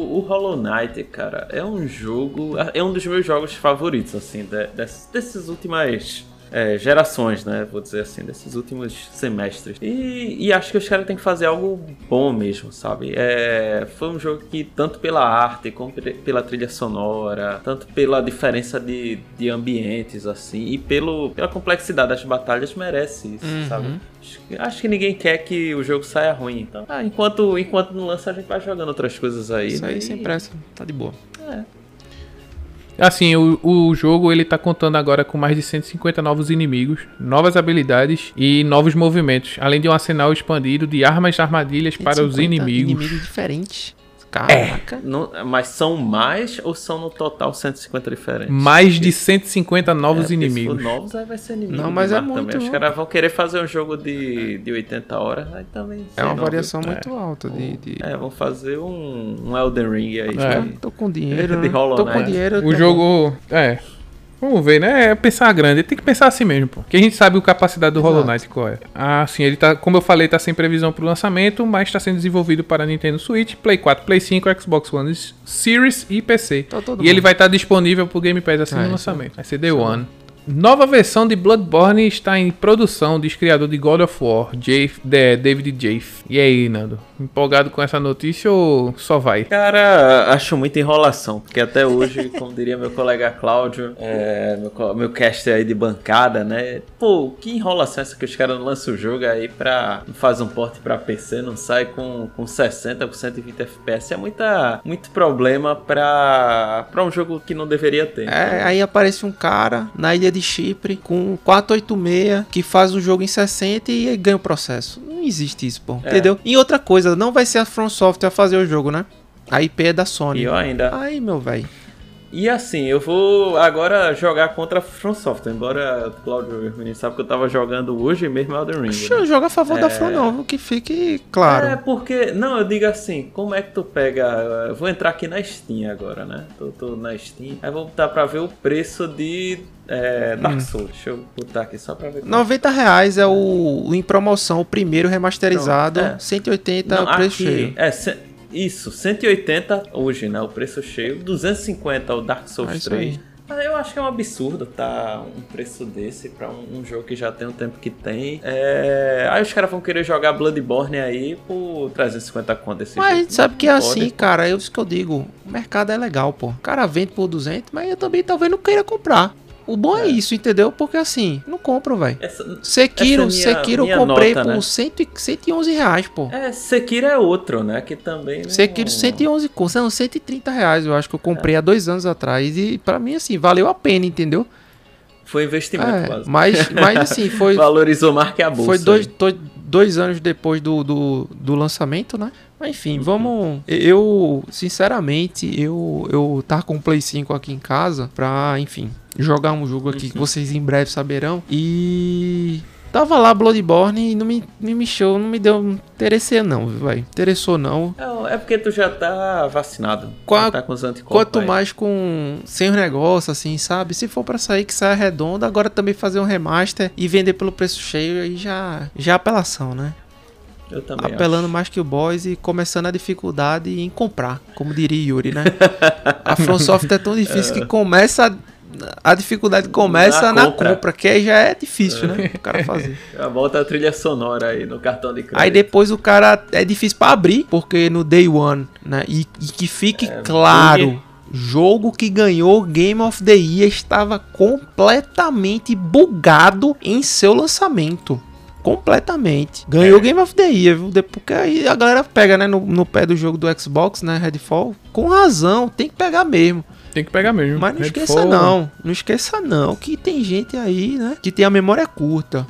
Speaker 1: o Hollow Knight, cara, é um jogo. É um dos meus jogos favoritos, assim, de, dessas últimas é, gerações, né? Vou dizer assim, desses últimos semestres. E, e acho que os caras têm que fazer algo bom mesmo, sabe? É, foi um jogo que, tanto pela arte, como pe- pela trilha sonora, tanto pela diferença de, de ambientes, assim, e pelo, pela complexidade das batalhas, merece isso,
Speaker 3: Uhum.
Speaker 1: sabe? Acho que, acho que ninguém quer que o jogo saia ruim. Então, ah, enquanto, enquanto não lança, a gente vai jogando outras coisas aí.
Speaker 3: Isso
Speaker 1: né?
Speaker 3: aí
Speaker 1: E-
Speaker 3: sem pressa. Tá de boa.
Speaker 2: Assim, o, o jogo ele tá contando agora com mais de 150 novos inimigos, novas habilidades e novos movimentos, além de um arsenal expandido de armas e armadilhas para os
Speaker 3: 150
Speaker 2: inimigos.
Speaker 3: Inimigos diferentes. Caraca.
Speaker 1: Não- mas são mais ou são no total 150 diferentes?
Speaker 2: Mais de 150
Speaker 1: É,
Speaker 2: novos
Speaker 1: se
Speaker 2: inimigos.
Speaker 1: for novos, aí vai ser inimigo.
Speaker 3: Não, mas é muito-
Speaker 1: Também. Os caras vão querer fazer um jogo de, de 80 horas, aí também.
Speaker 3: É uma
Speaker 1: não,
Speaker 3: variação
Speaker 1: viu?
Speaker 3: muito alta de. de-
Speaker 1: É, vão fazer um, um Elden Ring aí.
Speaker 2: É.
Speaker 1: de-
Speaker 3: Tô com dinheiro. <laughs>
Speaker 1: De
Speaker 3: né?
Speaker 1: Hollow
Speaker 3: Tô com dinheiro.
Speaker 2: O
Speaker 3: tá
Speaker 2: jogo. É. Vamos ver, né? É pensar grande. Tem que pensar assim mesmo, pô. Porque a gente sabe a capacidade do Hollow
Speaker 3: Exato.
Speaker 2: Knight qual é. Ah, sim, ele tá, como eu falei, tá sem previsão pro lançamento, mas está sendo desenvolvido para Nintendo Switch, Play 4, Play 5, Xbox One Series e PC.
Speaker 3: Tá todo
Speaker 2: e ele
Speaker 3: bom.
Speaker 2: vai estar disponível pro Game Pass assim
Speaker 3: É,
Speaker 2: no lançamento. Vai ser Day One. Nova versão de Bloodborne está em produção, diz criador de God of War, Jaf- de- David Jaffe. E aí, Nando? Empolgado com essa notícia ou só vai?
Speaker 1: Cara, acho muita enrolação, porque até hoje, <laughs> como diria meu colega Cláudio, é, meu, meu caster aí de bancada, né? Pô, que enrolação essa que os caras não lançam o jogo aí pra fazer um porte pra PC, não sai com, com 60, com 120 FPS. É muita, muito problema pra, pra um jogo que não deveria ter.
Speaker 3: É, aí aparece um cara na ilha de Chipre com 486 que faz o jogo em 60 e ganha o processo. Não existe isso, pô.
Speaker 1: É.
Speaker 3: Entendeu? E outra coisa, não vai ser a From Software a fazer o jogo, né? A IP é da Sony.
Speaker 1: Eu ainda.
Speaker 3: Aí, meu velho.
Speaker 1: E assim, eu vou agora jogar contra a From Software, embora o Cláudio e o menino sabe que eu tava jogando hoje mesmo Elden Ring.
Speaker 3: Deixa
Speaker 1: né?
Speaker 3: jogar a favor da From, não, que fique claro.
Speaker 1: É, porque. Não, eu digo assim, como é que tu pega. eu Vou entrar aqui na Steam agora, né? Tô, tô na Steam. Aí vou botar pra ver o preço de é, Dark
Speaker 3: Hum.
Speaker 1: Souls. Deixa eu botar aqui só pra ver.
Speaker 3: 90 reais é o, o em promoção, o primeiro remasterizado,
Speaker 1: Não, é.
Speaker 3: 180
Speaker 1: Não,
Speaker 3: preço
Speaker 1: aqui,
Speaker 3: cheio.
Speaker 1: É, isso, 180 hoje, né? O preço cheio. 250 o Dark Souls
Speaker 3: É isso
Speaker 1: 3.
Speaker 3: aí.
Speaker 1: Mas eu acho que é um absurdo tá um preço desse pra um, um jogo que já tem um tempo que tem. É, Aí os caras vão querer jogar Bloodborne aí por 350 conto desse
Speaker 3: Mas a
Speaker 1: jeito.
Speaker 3: gente sabe que é
Speaker 1: Não
Speaker 3: assim,
Speaker 1: pode.
Speaker 3: cara. É isso que eu digo. O mercado é legal, pô. O cara vende por 200, mas eu também talvez não queira comprar. O bom é,
Speaker 1: É.
Speaker 3: isso, entendeu? Porque assim, não compro, velho. Sekiro,
Speaker 1: Essa é minha-
Speaker 3: Sekiro eu
Speaker 1: minha
Speaker 3: comprei
Speaker 1: nota,
Speaker 3: por
Speaker 1: né?
Speaker 3: 100 e- 111 reais, pô.
Speaker 1: É, Sekiro é outro, né? Que também. não-
Speaker 3: Sekiro 111 conto, são 130 reais, eu acho que eu comprei há dois anos atrás. E pra mim, assim, valeu a pena, entendeu?
Speaker 1: Foi investimento
Speaker 3: É,
Speaker 1: quase.
Speaker 3: mas, mas assim, <laughs> foi,
Speaker 1: Valorizou mais que a bolsa.
Speaker 3: foi dois, dois, dois anos depois do, do, do lançamento, né? Mas enfim, vamos. Eu, sinceramente, eu, eu tava com o Play 5 aqui em casa pra, enfim, jogar um jogo aqui que vocês em breve saberão. E. Tava lá Bloodborne e não me, me mexeu, não me deu interesse não, velho. Interessou não.
Speaker 1: É, é porque tu já tá vacinado.
Speaker 3: Qua-
Speaker 1: tá com os anticorpos.
Speaker 3: Quanto
Speaker 1: aí.
Speaker 3: mais com sem os negócios, assim, sabe? Se for pra sair que saia redonda, agora também fazer um remaster e vender pelo preço cheio, aí já, já é apelação, né?
Speaker 1: Eu também.
Speaker 3: Apelando
Speaker 1: acho.
Speaker 3: mais que o Boys e começando a dificuldade em comprar, como diria Yuri, né? a <laughs> From Software é tão difícil que começa a, a dificuldade começa
Speaker 1: Na
Speaker 3: na,
Speaker 1: compra.
Speaker 3: compra. que aí já é difícil, né? O cara fazer. <laughs>
Speaker 1: Já bota a trilha sonora aí no cartão de crédito.
Speaker 3: Aí depois o cara é difícil pra abrir, porque no day one, né? E, e que fique
Speaker 1: É,
Speaker 3: claro, jogo que ganhou Game of the Year estava completamente bugado em seu lançamento. Completamente. Ganhou
Speaker 1: É.
Speaker 3: Game of the Year, viu? Porque aí a galera pega, né, no, no pé do jogo do Xbox, né, Redfall. Com razão, tem que pegar mesmo.
Speaker 2: Tem que pegar mesmo.
Speaker 3: Mas não
Speaker 2: Redfall-
Speaker 3: esqueça não, não esqueça não, que tem gente aí, né, que tem a memória curta.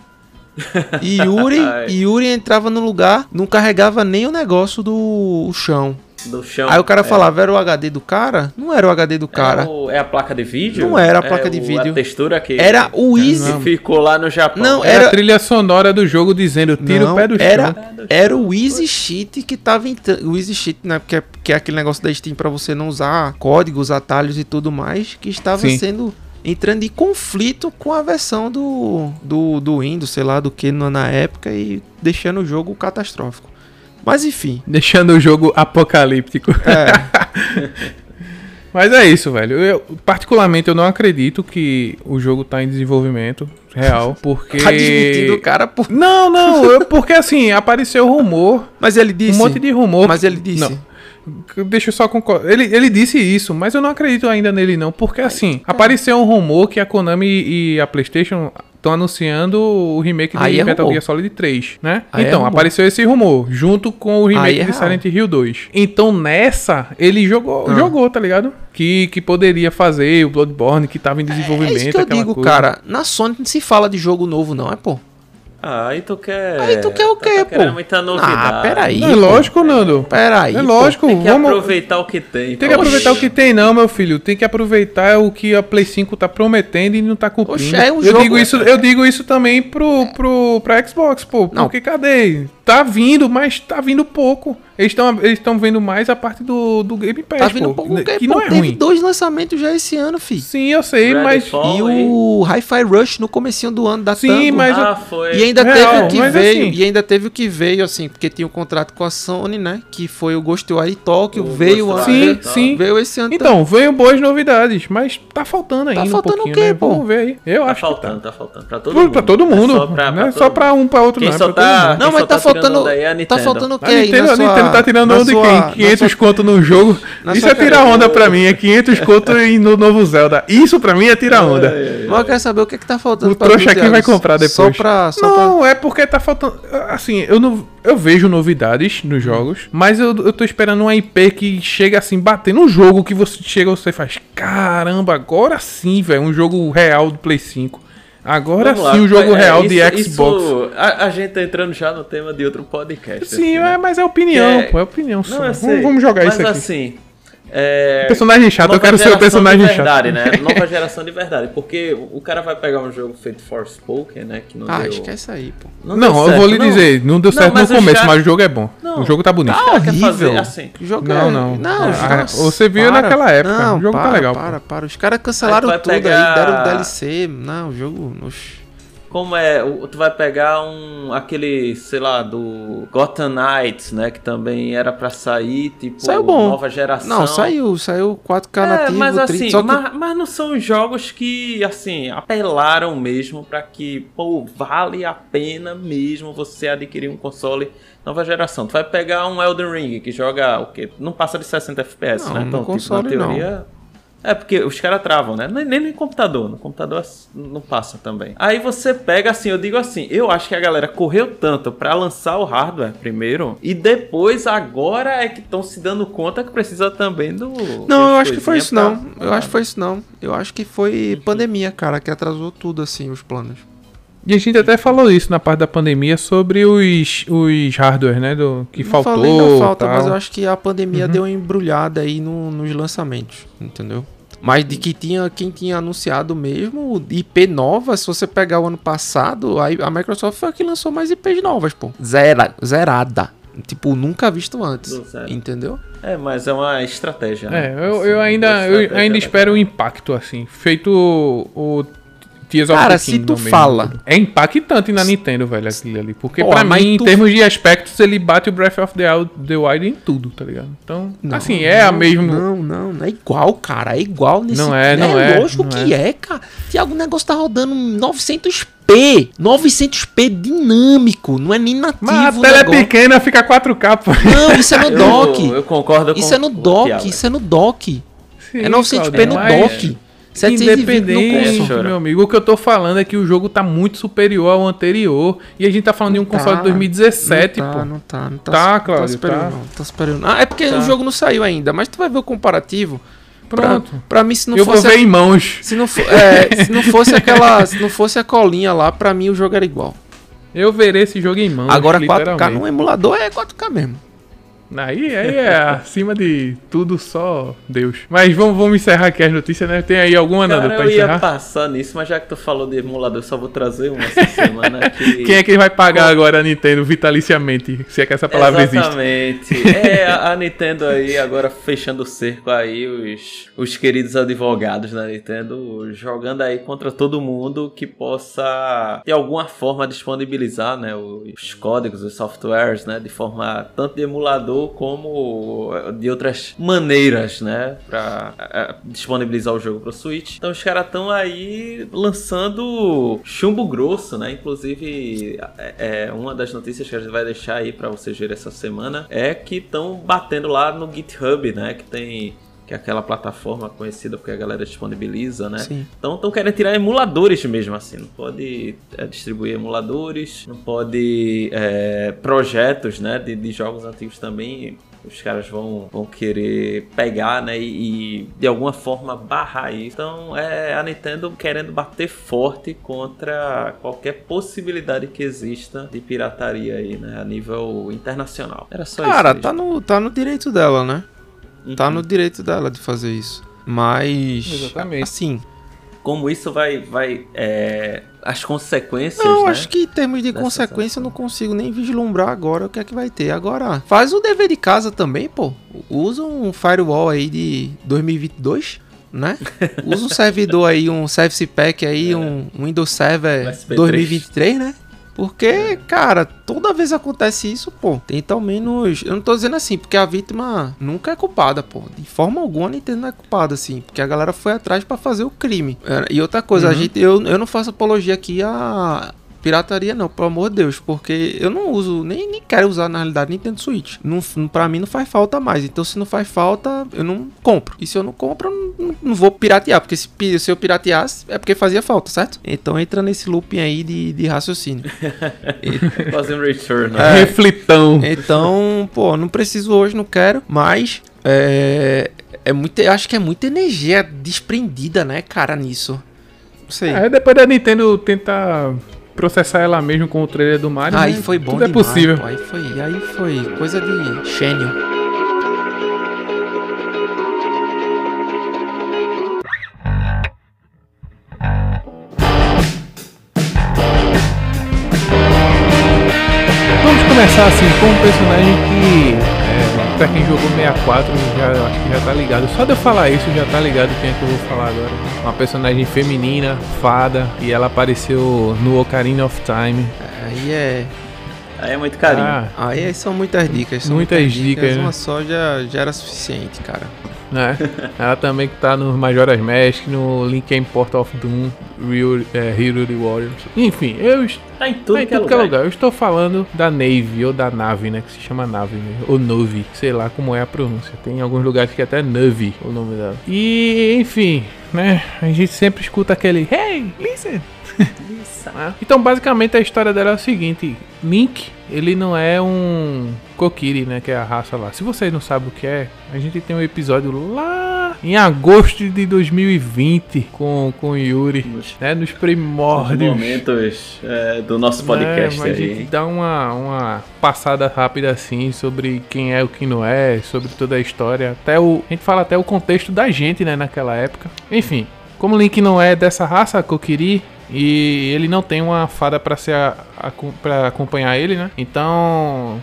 Speaker 3: <laughs> E Yuri. Yuri entrava no lugar, não carregava nem o negócio do o chão.
Speaker 1: Do chão.
Speaker 3: Aí o cara
Speaker 1: É.
Speaker 3: falava, era o HD do cara? Não era o HD do cara.
Speaker 1: É, o- é a placa de vídeo?
Speaker 3: Não era a
Speaker 1: É
Speaker 3: placa de
Speaker 1: o-
Speaker 3: vídeo.
Speaker 1: A textura que.
Speaker 3: Era o
Speaker 1: que
Speaker 3: Easy.
Speaker 1: ficou lá no Japão.
Speaker 3: Não,
Speaker 2: Era,
Speaker 3: era-
Speaker 2: a trilha sonora do jogo dizendo tira
Speaker 3: Não,
Speaker 2: o pé do chão.
Speaker 3: era, era o Easy Cheat que tava entrando. O Easy Cheat, né? Porque é, que é aquele negócio da Steam pra você não usar códigos, atalhos e tudo mais, que estava
Speaker 2: Sim.
Speaker 3: sendo. Entrando em conflito com a versão do, do, do Windows, sei lá, do que na época, e deixando o jogo catastrófico. Mas enfim.
Speaker 2: Deixando o jogo apocalíptico.
Speaker 3: É, <laughs>
Speaker 2: Mas é isso, velho. Eu, particularmente, eu não acredito que o jogo tá em desenvolvimento real, porque...
Speaker 3: tá desmentindo o cara por.
Speaker 2: Não, não, eu- porque assim, apareceu rumor,
Speaker 3: Mas ele disse.
Speaker 2: um monte de rumor.
Speaker 3: Mas ele disse.
Speaker 2: Não. Deixa eu só concordar. Ele, ele disse isso, mas eu não acredito ainda nele, não. Porque assim, apareceu um rumor que a Konami e a PlayStation estão anunciando o remake de
Speaker 3: é
Speaker 2: Metal
Speaker 3: rumor.
Speaker 2: Gear Solid 3, né?
Speaker 3: Aí é
Speaker 2: então,
Speaker 3: rumor.
Speaker 2: apareceu esse rumor, junto com o remake
Speaker 3: Aí é
Speaker 2: de. Silent Hill 2. Então, nessa, ele jogou,
Speaker 3: Ah.
Speaker 2: jogou, tá ligado? Que, que poderia fazer o Bloodborne, que tava em
Speaker 3: É
Speaker 2: desenvolvimento,
Speaker 3: isso que eu digo,
Speaker 2: coisa.
Speaker 3: cara. Na Sony não se fala de jogo novo, não, é pô.
Speaker 1: Ah, aí tu quer.
Speaker 3: Aí tu quer o quê,
Speaker 1: tá
Speaker 3: pô?
Speaker 1: querendo muita novidade.
Speaker 3: Ah, peraí.
Speaker 2: É
Speaker 3: pô.
Speaker 2: lógico, Nando.
Speaker 3: Peraí.
Speaker 2: É
Speaker 3: pô.
Speaker 2: lógico,
Speaker 1: Tem que
Speaker 2: vamos.
Speaker 1: aproveitar o que tem.
Speaker 2: Tem que
Speaker 1: pô.
Speaker 2: aproveitar o que tem, não, meu filho. Tem que aproveitar o que a Play 5 tá prometendo e não tá cumprindo.
Speaker 3: Oxe, é um
Speaker 2: eu,
Speaker 3: jogo-
Speaker 2: digo isso, eu digo isso também pro, pro, pra Xbox, pô.
Speaker 3: Não.
Speaker 2: Porque cadê? Tá vindo, mas tá vindo pouco. Eles estão eles tão vendo mais a parte do, do Game Pass,
Speaker 3: Tá vindo
Speaker 2: pô.
Speaker 3: pouco.
Speaker 2: que
Speaker 3: pô,
Speaker 2: não é
Speaker 3: teve
Speaker 2: ruim.
Speaker 3: dois lançamentos já esse ano, fi.
Speaker 2: Sim, eu sei, mas.
Speaker 1: Redfall.
Speaker 3: E o Hi-Fi Rush no comecinho do ano da
Speaker 2: Sim,
Speaker 3: Tango.
Speaker 2: mas-
Speaker 1: Ah, foi.
Speaker 3: E ainda
Speaker 2: Real,
Speaker 3: teve o que veio,
Speaker 2: assim-
Speaker 3: e ainda teve o que veio, assim, porque tinha um contrato com a Sony, né? Que foi o Ghostwire Tokyo,
Speaker 1: O
Speaker 3: veio,
Speaker 1: Ghostwire
Speaker 3: a-
Speaker 2: Sim, sim.
Speaker 3: veio esse ano.
Speaker 2: Então, veio boas novidades, mas tá faltando ainda
Speaker 3: faltando
Speaker 2: um
Speaker 3: o quê,
Speaker 2: né?
Speaker 3: pô?
Speaker 2: Vamos ver aí. Eu
Speaker 1: Tá
Speaker 2: acho
Speaker 1: faltando,
Speaker 2: que tá.
Speaker 1: tá faltando. Pra todo
Speaker 2: Pra,
Speaker 1: mundo.
Speaker 2: pra todo mundo.
Speaker 1: É só pra,
Speaker 2: não é
Speaker 1: pra
Speaker 2: só
Speaker 1: todo mundo.
Speaker 2: um, pra outro,
Speaker 1: Quem
Speaker 2: não. É
Speaker 1: só
Speaker 2: todo
Speaker 1: tá-
Speaker 2: mundo.
Speaker 3: Não, mas
Speaker 1: só
Speaker 3: tá,
Speaker 1: tá tirando
Speaker 3: faltando.
Speaker 1: onda aí é a
Speaker 3: tá
Speaker 1: Nintendo.
Speaker 3: faltando o que aí?
Speaker 2: Nintendo,
Speaker 3: na
Speaker 2: a
Speaker 3: sua-
Speaker 2: Nintendo tá tirando onda de
Speaker 3: sua-
Speaker 2: quem?
Speaker 3: na
Speaker 2: 500
Speaker 3: sua-
Speaker 2: conto no jogo. Isso é tirar onda pra mim, é 500 <laughs> conto e no novo Zelda. Isso pra mim é tirar onda.
Speaker 3: Mas eu quero saber o que, que tá faltando
Speaker 2: O
Speaker 3: pra
Speaker 2: trouxa
Speaker 3: tu,
Speaker 2: aqui vai comprar depois.
Speaker 3: Só pra. Só pra...
Speaker 2: Não, é porque tá faltando. Assim, eu não. Eu vejo novidades nos jogos, mas eu, eu tô esperando uma IP que chega assim, bater no jogo que você chega e você faz. Caramba, agora sim, velho. Um jogo real do Play 5. Agora
Speaker 1: lá.
Speaker 2: sim, o jogo
Speaker 1: É,
Speaker 2: real
Speaker 1: isso-
Speaker 2: de Xbox.
Speaker 1: isso- a, a gente tá entrando já no tema de outro podcast.
Speaker 2: Sim,
Speaker 1: assim, né?
Speaker 2: é, mas é opinião,
Speaker 1: é-
Speaker 2: pô, é opinião só.
Speaker 1: Não, eu
Speaker 2: Vamos, vamos jogar
Speaker 1: Mas
Speaker 2: isso aqui.
Speaker 1: assim. É...
Speaker 2: Personagem chato, eu quero ser o
Speaker 1: geração
Speaker 2: personagem
Speaker 1: de verdade,
Speaker 2: chato.
Speaker 1: né? Nova geração de verdade. Porque o cara vai pegar um jogo feito Forspoken, né? Que não
Speaker 3: Ah,
Speaker 1: deu...
Speaker 3: esquece aí, pô.
Speaker 1: Não,
Speaker 2: Não, eu
Speaker 1: certo,
Speaker 2: vou lhe
Speaker 1: não.
Speaker 2: dizer, não deu
Speaker 1: Não,
Speaker 2: certo no começo,
Speaker 1: chat-
Speaker 2: mas o jogo é bom.
Speaker 1: Não.
Speaker 2: O jogo tá bonito.
Speaker 1: Quer
Speaker 3: horrível.
Speaker 1: fazer assim.
Speaker 2: Não,
Speaker 3: é-
Speaker 2: não.
Speaker 3: Não,
Speaker 2: Ah,
Speaker 3: nossa,
Speaker 2: você viu naquela época,
Speaker 3: Não,
Speaker 2: o jogo tá
Speaker 3: para,
Speaker 2: legal,
Speaker 3: Para, para. Os caras cancelaram tudo
Speaker 1: pegar-
Speaker 3: aí, deram DLC. Não, o jogo. oxi.
Speaker 1: Como é, tu vai pegar um aquele, sei lá, do Gotham Knights, né, que também era pra sair, tipo,
Speaker 3: Saiu bom.
Speaker 1: nova geração.
Speaker 3: Não, saiu, saiu 4K
Speaker 1: É,
Speaker 3: nativo,
Speaker 1: mas
Speaker 3: 30,
Speaker 1: assim,
Speaker 3: que
Speaker 1: mas, mas não são jogos que, assim, apelaram mesmo pra que, pô, vale a pena mesmo você adquirir um console nova geração. Tu vai pegar um Elden Ring que joga o quê? Não passa de 60 FPS,
Speaker 3: Não,
Speaker 1: né?
Speaker 3: no
Speaker 1: Então,
Speaker 3: console,
Speaker 1: tipo, na teoria... É, porque os caras travam, né? Nem, nem no computador. No computador não passa também. Aí você pega assim, eu digo assim, eu acho que a galera correu tanto pra lançar o hardware primeiro, e depois agora é que estão se dando conta que precisa também do.
Speaker 3: Não, eu acho que foi isso não.
Speaker 1: pra-
Speaker 3: Eu acho que foi isso não. Eu acho que foi pandemia, cara, que atrasou tudo assim os planos.
Speaker 2: E a gente até falou isso na parte da pandemia sobre os, os hardware, né? Do, que
Speaker 3: Não
Speaker 2: faltou.
Speaker 3: falei da falta,
Speaker 2: tal.
Speaker 3: mas eu acho que a pandemia
Speaker 2: Uhum.
Speaker 3: deu uma embrulhada aí no- nos lançamentos, entendeu? Mas de que tinha quem tinha anunciado mesmo IP nova, se você pegar o ano passado, aí a Microsoft foi a que lançou mais IPs novas, pô. Zera, zerada. Tipo, nunca visto antes. Entendeu?
Speaker 1: É, mas é uma estratégia. né?
Speaker 2: É, eu,
Speaker 1: Assim,
Speaker 2: eu
Speaker 1: uma
Speaker 2: ainda, eu ainda
Speaker 1: legal.
Speaker 2: espero o impacto, assim. Feito o Tears of
Speaker 3: Cara,
Speaker 2: the
Speaker 3: se tu
Speaker 2: mesmo.
Speaker 3: fala-
Speaker 2: É impactante na Nintendo, velho, aquilo ali. Porque
Speaker 3: Porra,
Speaker 2: pra mim, em
Speaker 3: tu-
Speaker 2: termos de aspectos, ele bate o Breath of the Wild, the Wild em tudo, tá ligado? Então,
Speaker 3: Não,
Speaker 2: assim, é a
Speaker 3: não,
Speaker 2: mesmo...
Speaker 3: Não, não, não é igual, cara. É igual nesse
Speaker 2: Não é, não é,
Speaker 3: lógico
Speaker 2: não
Speaker 3: que é. cara. Tiago, o negócio tá rodando 900p. 900p dinâmico. Não é nem nativo.
Speaker 2: Mas a tela é pequena, fica 4K, pô.
Speaker 3: Não, isso é no
Speaker 1: Eu,
Speaker 3: dock.
Speaker 1: eu concordo com
Speaker 3: Isso é no dock, isso é no dock.
Speaker 2: Sim,
Speaker 3: é 900p
Speaker 2: Claudio,
Speaker 3: no dock. 720 no
Speaker 2: Independente,
Speaker 3: console.
Speaker 2: meu amigo, o que eu tô falando é que o jogo tá muito superior ao anterior. E a gente tá falando de um console de 2017,
Speaker 3: não tá,
Speaker 2: pô.
Speaker 3: Não tá, não tá.
Speaker 2: Tá,
Speaker 3: não
Speaker 2: Cláudio,
Speaker 3: superior,
Speaker 2: tá.
Speaker 3: Não, tá superior. não. Ah, é porque
Speaker 2: Tá.
Speaker 3: o jogo não saiu ainda, mas tu vai ver o comparativo. Pra-
Speaker 2: Pronto.
Speaker 3: Pra, mim, se não
Speaker 2: eu vou
Speaker 3: fosse.
Speaker 2: ver em mãos.
Speaker 3: Se não, fo- é, se não fosse aquela. Se não fosse a colinha lá, pra mim o jogo era igual.
Speaker 2: Eu verei esse jogo em mãos.
Speaker 3: Agora 4K
Speaker 2: literalmente.
Speaker 3: no emulador é 4K mesmo.
Speaker 2: Aí, aí é acima de tudo só Deus. Mas vamos, vamos encerrar aqui as notícias, né? Tem aí alguma, Nando,
Speaker 1: Cara,
Speaker 2: pra
Speaker 1: eu ia
Speaker 2: encerrar?
Speaker 1: passar nisso, mas já que tu falou de emulador, eu só vou trazer uma essa <laughs> semana que...
Speaker 2: Quem é que vai pagar agora a Nintendo vitaliciamente? Se é que essa palavra existe.
Speaker 1: Exatamente. É, a, a Nintendo aí agora fechando o cerco aí, os, os queridos advogados da Nintendo jogando aí contra todo mundo que possa de alguma forma disponibilizar, né, os códigos, os softwares, né, de forma tanto de emulador como de outras maneiras, né, para disponibilizar o jogo pro Switch. Então os caras estão aí lançando chumbo grosso, né? Inclusive, é, é, uma das notícias que a gente vai deixar aí para vocês verem essa semana é que estão batendo lá no GitHub, né? Que tem que é aquela plataforma conhecida porque a galera disponibiliza, né?
Speaker 3: Sim.
Speaker 1: Então estão querendo tirar emuladores mesmo assim. Não pode é, distribuir emuladores, não pode é, projetos, né? De, de jogos antigos também os caras vão, vão querer pegar, né, e, e de alguma forma barrar isso. Então é a Nintendo querendo bater forte contra qualquer possibilidade que exista de pirataria aí, né, a nível internacional. Era só
Speaker 3: Cara,
Speaker 1: isso.
Speaker 3: tá no, tá no direito dela, né?
Speaker 1: Uhum.
Speaker 3: Tá no direito dela de fazer isso. Mas.
Speaker 2: Exatamente.
Speaker 3: Assim.
Speaker 1: Como isso vai. vai é, as consequências.
Speaker 3: Não,
Speaker 1: né?
Speaker 3: acho que em termos de
Speaker 1: Dessa
Speaker 3: consequência eu não consigo nem vislumbrar agora o que é que vai ter. Agora, faz o dever de casa também, pô. Usa um firewall aí de 2022. Né? <laughs> Usa um servidor aí, um Service Pack aí, um Windows Server
Speaker 1: Um SP3.
Speaker 3: 2023, né? Porque, cara, toda vez acontece isso, pô. Tenta ao menos. Eu não tô dizendo assim, porque a vítima nunca é culpada, pô. De forma alguma a Nintendo não é culpada, assim. Porque a galera foi atrás pra fazer o crime. É, E outra coisa, a
Speaker 2: Uhum.
Speaker 3: gente, eu, eu não faço apologia aqui a. Pirataria não, pelo amor de Deus, porque eu não uso, nem, nem quero usar na realidade Nintendo Switch. Não, pra mim não faz falta mais. Então se não faz falta, eu não compro. E se eu não compro, eu não, não vou piratear. Porque se, se eu pirateasse, é porque fazia falta, certo? Então entra nesse looping aí de, de raciocínio. <laughs>
Speaker 1: Fazer um return.
Speaker 3: É.
Speaker 1: né?
Speaker 2: Reflitão.
Speaker 3: Então, pô, não preciso hoje, não quero, mas é, é muito, eu acho que é muita energia desprendida, né, cara, nisso. Não sei.
Speaker 2: Aí depois da Nintendo tentar processar ela mesmo com o trailer do Mario.
Speaker 3: aí
Speaker 2: né?
Speaker 3: foi bom
Speaker 2: Tudo é
Speaker 3: demais,
Speaker 2: possível.
Speaker 3: pô, aí foi, aí foi coisa de gênio.
Speaker 2: Vamos começar assim com um personagem que, é, pra quem jogou 64, já, eu acho que já tá ligado. Só de eu falar isso, já tá ligado quem é que eu vou falar agora. Uma personagem feminina, fada, e ela apareceu no Ocarina of Time.
Speaker 3: Aí é,
Speaker 1: Aí é muito carinho.
Speaker 2: Ah,
Speaker 3: aí são muitas dicas, são
Speaker 2: Muitas dicas, né?
Speaker 3: uma só já, já era suficiente, cara.
Speaker 2: né? Ela também que tá no Majora's Mask, no Link Portal of Doom, Real, é, Warriors. Enfim, eu
Speaker 1: Tá em tudo,
Speaker 2: tá em
Speaker 1: que, é
Speaker 2: tudo que é
Speaker 1: lugar.
Speaker 2: Eu estou falando da Navy, ou da nave, né? Que se chama nave mesmo. Ou Novi, sei lá como é a pronúncia. Tem alguns lugares que é até Navy o nome dela. E, enfim, né? A gente sempre escuta aquele Hey, listen! <laughs> né? Então, basicamente, a história dela é o seguinte: Link, ele não é um Kokiri, né? Que é a raça lá. Se vocês não sabem o que é, a gente tem um episódio lá em agosto de 2020 com, com o Yuri,
Speaker 1: Nos-
Speaker 2: né? Nos
Speaker 1: Nos
Speaker 2: primórdios.
Speaker 1: momentos é, do nosso podcast
Speaker 2: né, mas a
Speaker 1: aí.
Speaker 2: gente dá uma, uma passada rápida assim sobre quem é o que não é, sobre toda a história. Até o, a gente fala até o contexto da gente, né, naquela época. Enfim, como o Link não é dessa raça, Kokiri, e ele não tem uma fada pra ser a, para acompanhar ele, né? Então,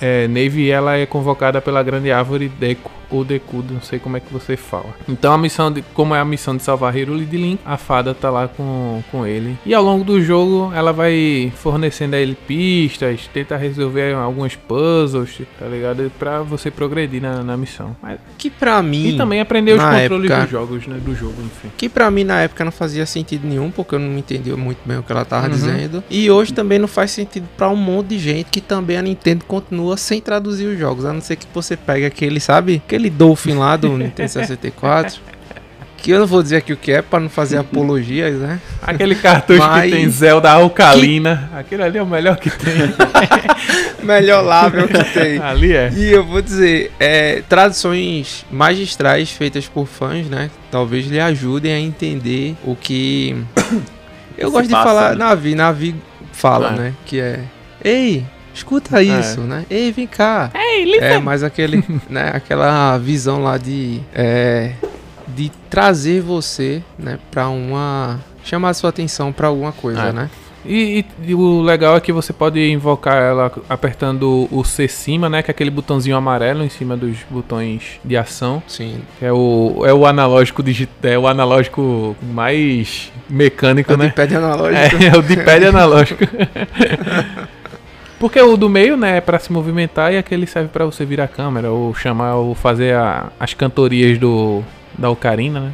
Speaker 2: é, Navy ela é convocada pela grande árvore Deku ou Dekudo, não sei como é que você fala. Então a missão de, como é a missão de salvar Hyrule de Link, a fada tá lá com, com ele. E ao longo do jogo ela vai fornecendo a ele pistas, tenta resolver alguns puzzles, tá ligado? Pra você progredir na, na missão. Mas-
Speaker 3: Que pra mim.
Speaker 2: e também aprender os controles
Speaker 3: época-
Speaker 2: dos jogos, né? Do jogo, enfim.
Speaker 3: Que pra mim na época não fazia sentido nenhum, porque eu não entendia muito bem o que ela tava
Speaker 2: Uhum.
Speaker 3: dizendo. E hoje também não faz sentido pra um monte de gente que também a Nintendo continua sem traduzir os jogos. A não ser que você pegue aquele, sabe? Aquele Dolphin lá do Nintendo 64. Que eu não vou dizer aqui o que é pra não fazer apologias, né?
Speaker 2: Aquele cartucho
Speaker 3: Mas-
Speaker 2: que tem Zelda alcalina, aquele ali é o melhor que tem. <laughs>
Speaker 3: Melhor lábio que tem.
Speaker 2: ali é.
Speaker 3: E eu vou dizer, é, traduções magistrais feitas por fãs, né? Talvez lhe ajudem a entender o que. <coughs> Eu
Speaker 1: Se
Speaker 3: gosto de falar.
Speaker 1: né?
Speaker 3: Navi, Navi fala,
Speaker 2: Ah.
Speaker 3: né? Que é. Ei, escuta isso, né? Ei, vem cá.
Speaker 2: Ei,
Speaker 3: É, mas aquele, <laughs> né? Aquela visão lá de. É, de trazer você, né? Pra uma. Chamar a sua atenção pra alguma coisa,
Speaker 2: É.
Speaker 3: né?
Speaker 2: E, e- e o legal é que você pode invocar ela apertando o C cima, né? Que é aquele botãozinho amarelo em cima dos botões de ação.
Speaker 3: Sim.
Speaker 2: É o, é o analógico digital, é o analógico mais mecânico,
Speaker 3: O
Speaker 2: né?
Speaker 3: pad analógico.
Speaker 2: É, é o de pad analógico. <laughs> <laughs> Porque o do meio, né, é pra se movimentar e aquele serve pra você virar a câmera ou chamar ou fazer a- as cantorias do da ocarina, né?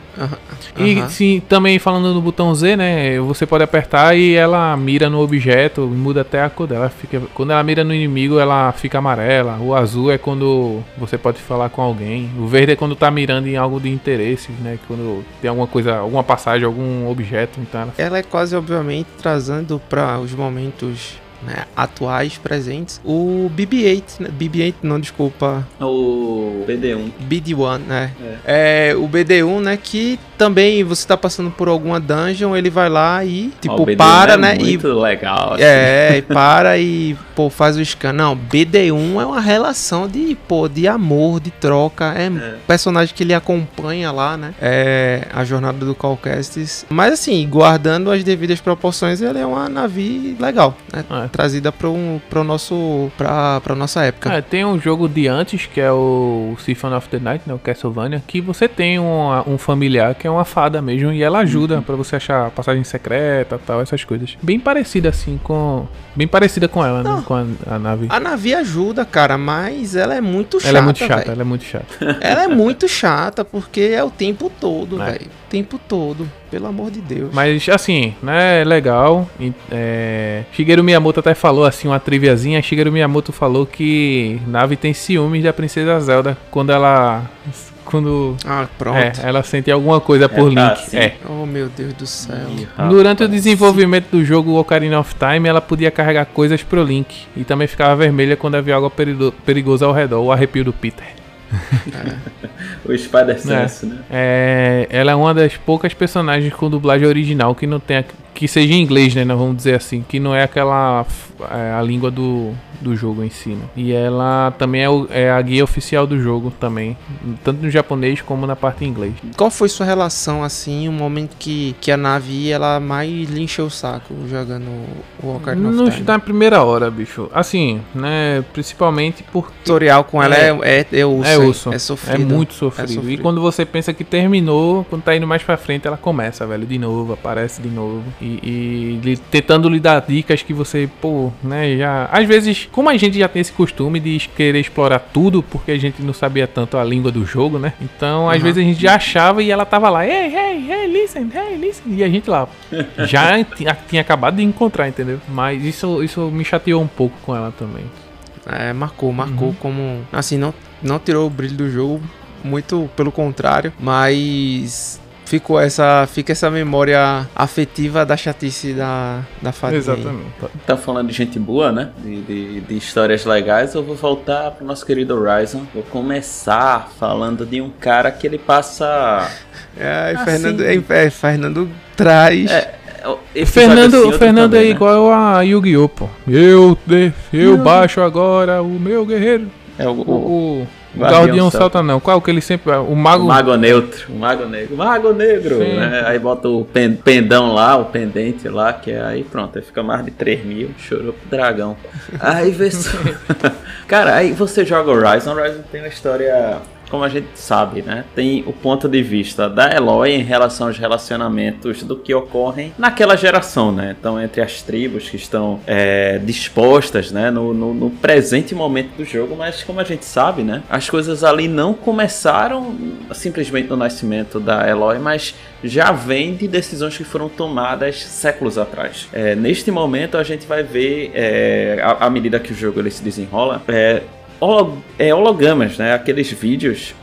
Speaker 2: E sim, também falando no botão Z, né? Você pode apertar e ela mira no objeto, muda até a cor dela. Fica, quando ela mira no inimigo, ela fica amarela. O azul é quando você pode falar com alguém. O verde é quando tá mirando em algo de interesse, né? Quando tem alguma coisa, alguma passagem, algum objeto. Então ela
Speaker 3: Ela é quase, obviamente, trazendo para os momentos né, atuais, presentes, o BB-8, né, BB-8 não, desculpa,
Speaker 1: O BD1.
Speaker 3: BD-1, né, é. o BD-1, né, que também você tá passando por alguma dungeon, ele vai lá e, tipo,
Speaker 1: o BD1
Speaker 3: para,
Speaker 1: é
Speaker 3: né, e
Speaker 1: Muito legal. assim.
Speaker 3: é, e para e, pô, faz o scan. Não, BD1 é uma relação de, pô, de amor, de troca. É, um personagem que ele acompanha lá, né? É a jornada do Calcastes. Mas assim, guardando as devidas proporções, ele é uma nave legal, né?
Speaker 2: É.
Speaker 3: Trazida pro, pro nosso, pra, pra nossa época.
Speaker 2: É, tem um jogo de antes, que é o Symphony of the Night, né, o Castlevania, que você tem um, um familiar que é uma fada mesmo, e ela ajuda pra você achar passagem secreta tal, essas coisas. Bem parecida assim com... Bem parecida com ela, né, com a, a nave.
Speaker 3: A nave ajuda, cara, mas ela é muito chata.
Speaker 2: ela é muito chata,
Speaker 3: velho.
Speaker 2: ela é muito chata.
Speaker 3: Ela é muito chata porque é o tempo todo,
Speaker 2: É.
Speaker 3: velho. O tempo todo. Pelo amor de Deus.
Speaker 2: Mas assim, né, legal. E, É... Shigeru Miyamoto até falou assim, uma triviazinha. Shigeru Miyamoto falou que Nave tem ciúmes da Princesa Zelda quando ela. Quando.
Speaker 3: Ah, pronto.
Speaker 2: É, ela sente alguma coisa por
Speaker 1: tá
Speaker 2: Link.
Speaker 1: assim.
Speaker 2: É.
Speaker 3: Oh, meu Deus do céu.
Speaker 2: Durante o desenvolvimento do jogo Ocarina of Time, ela podia carregar coisas pro Link. E também ficava vermelha quando havia algo perigo- perigoso ao redor, o arrepio do Peter.
Speaker 1: O Spider Sense, né?
Speaker 2: É, ela é uma das poucas personagens com dublagem original que não tem a- que seja em inglês, né? Nós vamos dizer assim, que não é aquela é, a língua do, do jogo em si. Né? E ela também é, o- é a guia oficial do jogo também, tanto no japonês como na parte em inglês.
Speaker 3: Qual foi sua relação, assim, o momento que, que a nave ia, ela mais lhe encheu o saco jogando o Ocarina
Speaker 2: Não
Speaker 3: of Time?
Speaker 2: na primeira hora, bicho. Assim, né? Principalmente porque
Speaker 3: O tutorial com ela é, é, é.
Speaker 2: É osso.
Speaker 3: É
Speaker 2: É
Speaker 3: sofrido.
Speaker 2: muito sofrido.
Speaker 3: sofrido.
Speaker 2: E quando você pensa que terminou, quando tá indo mais pra frente, ela começa, velho, de novo, aparece de novo. E, e li- tentando lhe dar dicas que você, pô, né, já. Às vezes, como a gente já tem esse costume de querer explorar tudo, porque a gente não sabia tanto a língua do jogo, né? Então, às
Speaker 3: Uhum.
Speaker 2: vezes a gente já achava e ela tava lá, ei, ei, ei, listen, hey, listen. E a gente lá, <laughs> já tinha, tinha acabado de encontrar, entendeu? Mas isso, isso me chateou um pouco com ela também.
Speaker 3: É, marcou, marcou
Speaker 2: Uhum.
Speaker 3: como. Assim, não, não tirou o brilho do jogo, muito pelo contrário, mas. Ficou essa, fica essa memória afetiva da chatice da, da fadinha. aí.
Speaker 2: Exatamente.
Speaker 1: Tá falando de gente boa, né? De, de, de histórias legais. Eu vou voltar pro nosso querido Horizon. Vou começar falando de um cara que ele passa. <laughs>
Speaker 3: É,
Speaker 1: Ah,
Speaker 3: Fernando, é, é, Fernando traz.
Speaker 1: É, o
Speaker 2: O Fernando,
Speaker 1: episódio
Speaker 2: o Fernando
Speaker 1: também,
Speaker 2: é
Speaker 1: né?
Speaker 2: igual a Yu-Gi-Oh! pô. Eu, de- eu baixo agora o meu guerreiro.
Speaker 1: É o,
Speaker 2: o,
Speaker 1: o Guardião
Speaker 2: Guardião
Speaker 1: Celta.
Speaker 2: Não. Qual que ele sempre. O
Speaker 1: o
Speaker 2: Mago.
Speaker 1: Mago Neutro. O Mago Negro. O Mago Negro. Né? Aí bota o pen- pendão lá, o pendente lá, que é aí pronto. Aí fica mais de 3 mil. Chorou pro dragão. Aí vê só. <laughs> Cara, aí você joga Horizon. Horizon tem uma história. Como a gente sabe, né? Tem o ponto de vista da Eloy em relação aos relacionamentos do que ocorrem naquela geração, né? Então, entre as tribos que estão é, dispostas, né? No, no, no presente momento do jogo, mas como a gente sabe, né? As coisas ali não começaram simplesmente no nascimento da Eloy, mas já vem de decisões que foram tomadas séculos atrás. É, neste momento, a gente vai ver, é, à, à medida que o jogo ele se desenrola, é, holo- é, hologramas, né? Aqueles vídeos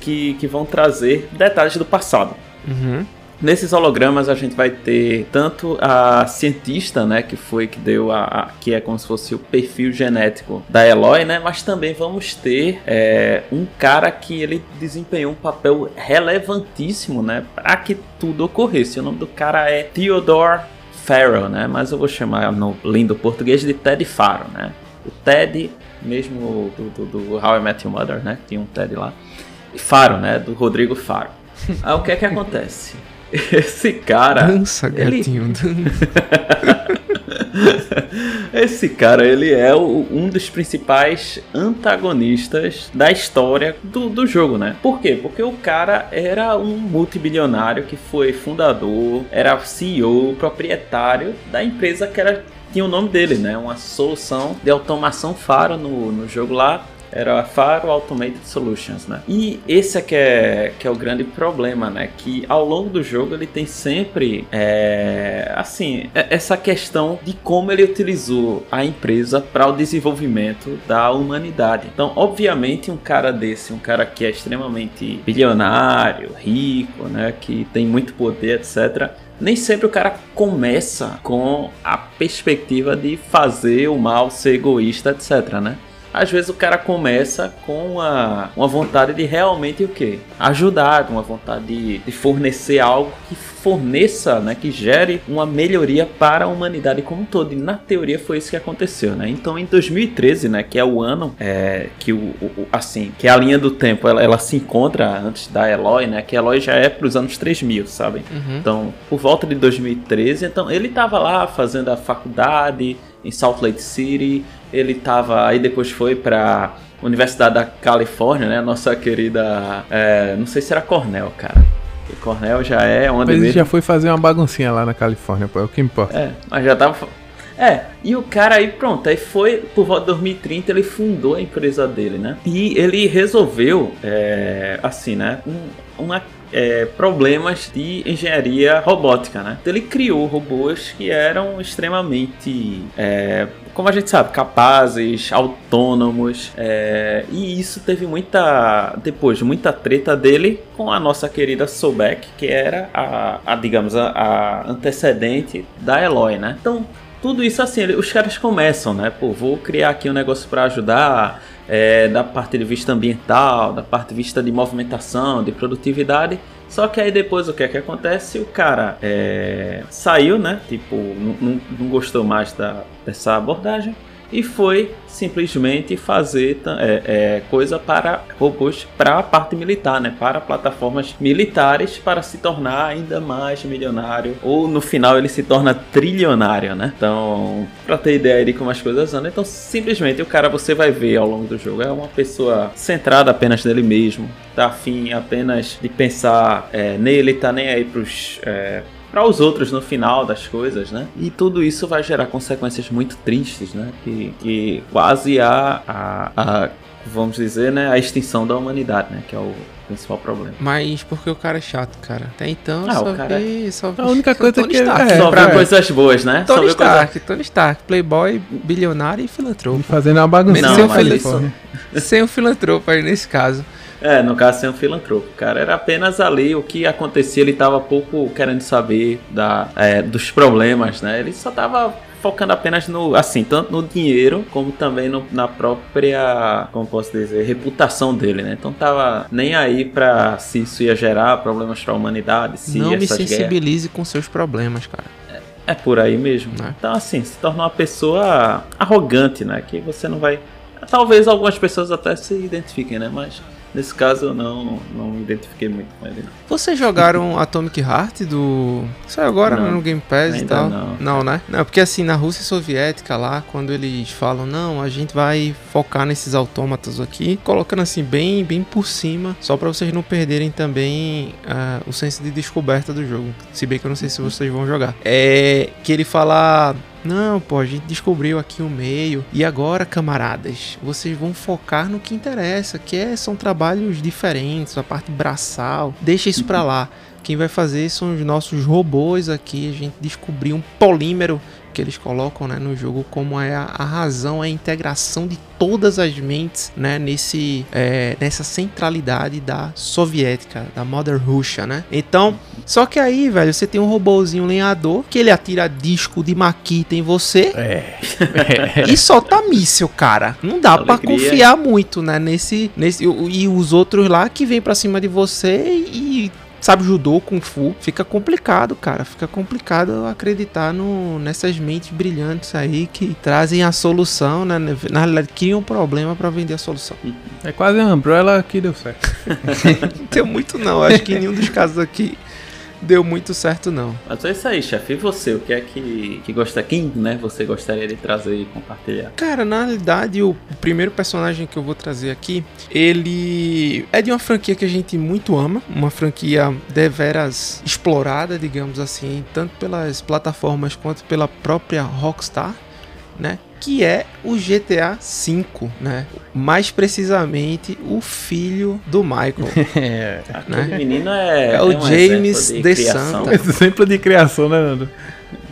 Speaker 1: que, que vão trazer detalhes do passado.
Speaker 3: Uhum.
Speaker 1: Nesses hologramas a gente vai ter tanto a cientista, né, que foi que deu a, a- que é como se fosse o perfil genético da Eloy, né, mas também vamos ter é, um cara que ele desempenhou um papel relevantíssimo, né, para que tudo ocorresse. O nome do cara é Theodore Farrell, né, mas eu vou chamar no lindo português de Ted Faro, né. O Ted, mesmo do, do, do How I Met Your Mother, né, tinha um Ted lá. Faro, né, do Rodrigo Faro. <laughs> Aí o que é que acontece? <laughs> Esse cara.
Speaker 3: Dança,
Speaker 1: ele-
Speaker 3: gatinho. <laughs> dança.
Speaker 1: Esse cara, ele é o- um dos principais antagonistas da história do, do jogo, né? Por quê? Porque o cara era um multibilionário que foi fundador, era CEO, proprietário da empresa que era, tinha o nome dele, né? Uma solução de automação Faro no, no jogo lá. Era a Faro Automated Solutions, né? E esse é que é, que é o grande problema, né? Que ao longo do jogo ele tem sempre, é, assim, é, essa questão de como ele utilizou a empresa para o desenvolvimento da humanidade. Então, obviamente, um cara desse, um cara que é extremamente bilionário, rico, né? Que tem muito poder, etc nem sempre o cara começa com a perspectiva de fazer o mal, ser egoísta, etc, né? Às vezes o cara começa com uma, uma vontade de realmente o quê? Ajudar, uma vontade de, de fornecer algo que forneça, né, que gere uma melhoria para a humanidade como um todo. E na teoria foi isso que aconteceu, né? Então em 2013, né, que é o ano é, que o, o, assim, que a linha do tempo ela, ela, se encontra antes da Eloy, né? Que a Eloy já é para os anos 3000, sabe? Uhum. Então, por volta de 2013, então ele estava lá fazendo a faculdade em Salt Lake City, ele estava aí depois foi para Universidade da Califórnia, né? Nossa querida, é, não sei se era Cornell, cara. E Cornell já é onde
Speaker 2: Mas ele mesmo... já foi fazer uma baguncinha lá na Califórnia, pô, é o que importa.
Speaker 1: É, mas já tava é, e o cara aí, pronto, aí foi, por volta de 2030, ele fundou a empresa dele, né? E ele resolveu, é, assim, né? Um, uma é, problemas de engenharia robótica, né? Então ele criou robôs que eram extremamente, é, como a gente sabe, capazes, autônomos, é, e isso teve muita, depois muita treta dele com a nossa querida Sobek, que era a, a digamos, a, a antecedente da Eloy, né? Então tudo isso assim, os caras começam, né? Pô, vou criar aqui um negócio para ajudar é, da parte de vista ambiental, da parte de vista de movimentação, de produtividade. Só que aí depois o que é que acontece? O cara é, saiu, né? Tipo, não, não gostou mais da, dessa abordagem e foi simplesmente fazer é, é, coisa para robôs para a parte militar, né? Para plataformas militares para se tornar ainda mais milionário ou no final ele se torna trilionário, né? Então, para ter ideia de como as coisas andam, então simplesmente o cara você vai ver ao longo do jogo é uma pessoa centrada apenas nele mesmo, tá afim apenas de pensar é, nele, tá nem aí pros é, para os outros no final das coisas, né? E tudo isso vai gerar consequências muito tristes, né? Que, que quase a, a, a vamos dizer, né, a extinção da humanidade, né, que é o principal problema.
Speaker 3: Mas porque o cara é chato, cara. Até então ah, só o cara... vi, só vi...
Speaker 2: A única <laughs> coisa Tony que
Speaker 1: Stark, é, só vê coisas boas, né?
Speaker 3: Tony Stark, coisa... Tony Stark, playboy, bilionário e filantropo.
Speaker 2: Fazendo uma bagunça.
Speaker 3: Não, sem, o fil... sem o filantropo aí nesse caso.
Speaker 1: É, no caso sem um filantropo, cara. Era apenas ali o que acontecia, ele tava pouco querendo saber da, é, dos problemas, né? Ele só tava focando apenas no, assim, tanto no dinheiro como também no, na própria, como posso dizer, reputação dele, né? Então tava nem aí para se isso ia gerar problemas para a humanidade, se
Speaker 3: Não me sensibilize guerras... com seus problemas, cara.
Speaker 1: É, é por aí mesmo. É. Então assim, se torna uma pessoa arrogante, né? Que você não vai Talvez algumas pessoas até se identifiquem, né? Mas Nesse caso eu não, não me identifiquei muito com ele.
Speaker 3: Vocês jogaram Atomic Heart do. Saiu agora não, no Game Pass e tal? Não. não, né? Não, porque assim, na Rússia Soviética lá, quando eles falam, não, a gente vai focar nesses autômatas aqui, colocando assim bem, bem por cima, só para vocês não perderem também uh, o senso de descoberta do jogo. Se bem que eu não sei se vocês vão jogar. É que ele fala não, pô, a gente descobriu aqui o meio. E agora, camaradas, vocês vão focar no que interessa, que é, são trabalhos diferentes, a parte braçal. Deixa isso pra lá. Quem vai fazer são os nossos robôs aqui. A gente descobriu um polímero que eles colocam né, no jogo como é a, a, razão, a integração de todas as mentes né, nesse, é, nessa centralidade da soviética, da Mother Russia, né? Então, só que aí, velho, você tem um robôzinho lenhador que ele atira disco de maquita em você é. <laughs> e solta míssil, cara. Não dá para confiar muito, né, nesse, nesse e os outros lá que vem para cima de você e sabe judô, kung fu, fica complicado, cara. Fica complicado acreditar no, nessas mentes brilhantes aí que trazem a solução, né? Na realidade, criam um problema para vender a solução.
Speaker 2: É quase a Umbrella que deu certo. <laughs>
Speaker 3: não tem muito não, acho que em nenhum dos casos aqui deu muito certo, não.
Speaker 1: Mas é isso aí, chefe. E você? O que é que, que gosta? Quem, né? Você gostaria de trazer e compartilhar?
Speaker 3: Cara, na realidade, o primeiro personagem que eu vou trazer aqui, ele é de uma franquia que a gente muito ama. Uma franquia deveras explorada, digamos assim, tanto pelas plataformas quanto pela própria Rockstar, né? Que é o GTA V, né? Mais precisamente, o filho do Michael. <laughs>
Speaker 1: é, aquele
Speaker 3: né?
Speaker 1: menino é,
Speaker 3: É o
Speaker 1: um
Speaker 3: James de
Speaker 1: criação.
Speaker 3: Santa. <laughs>
Speaker 2: Exemplo de criação, né, Nando?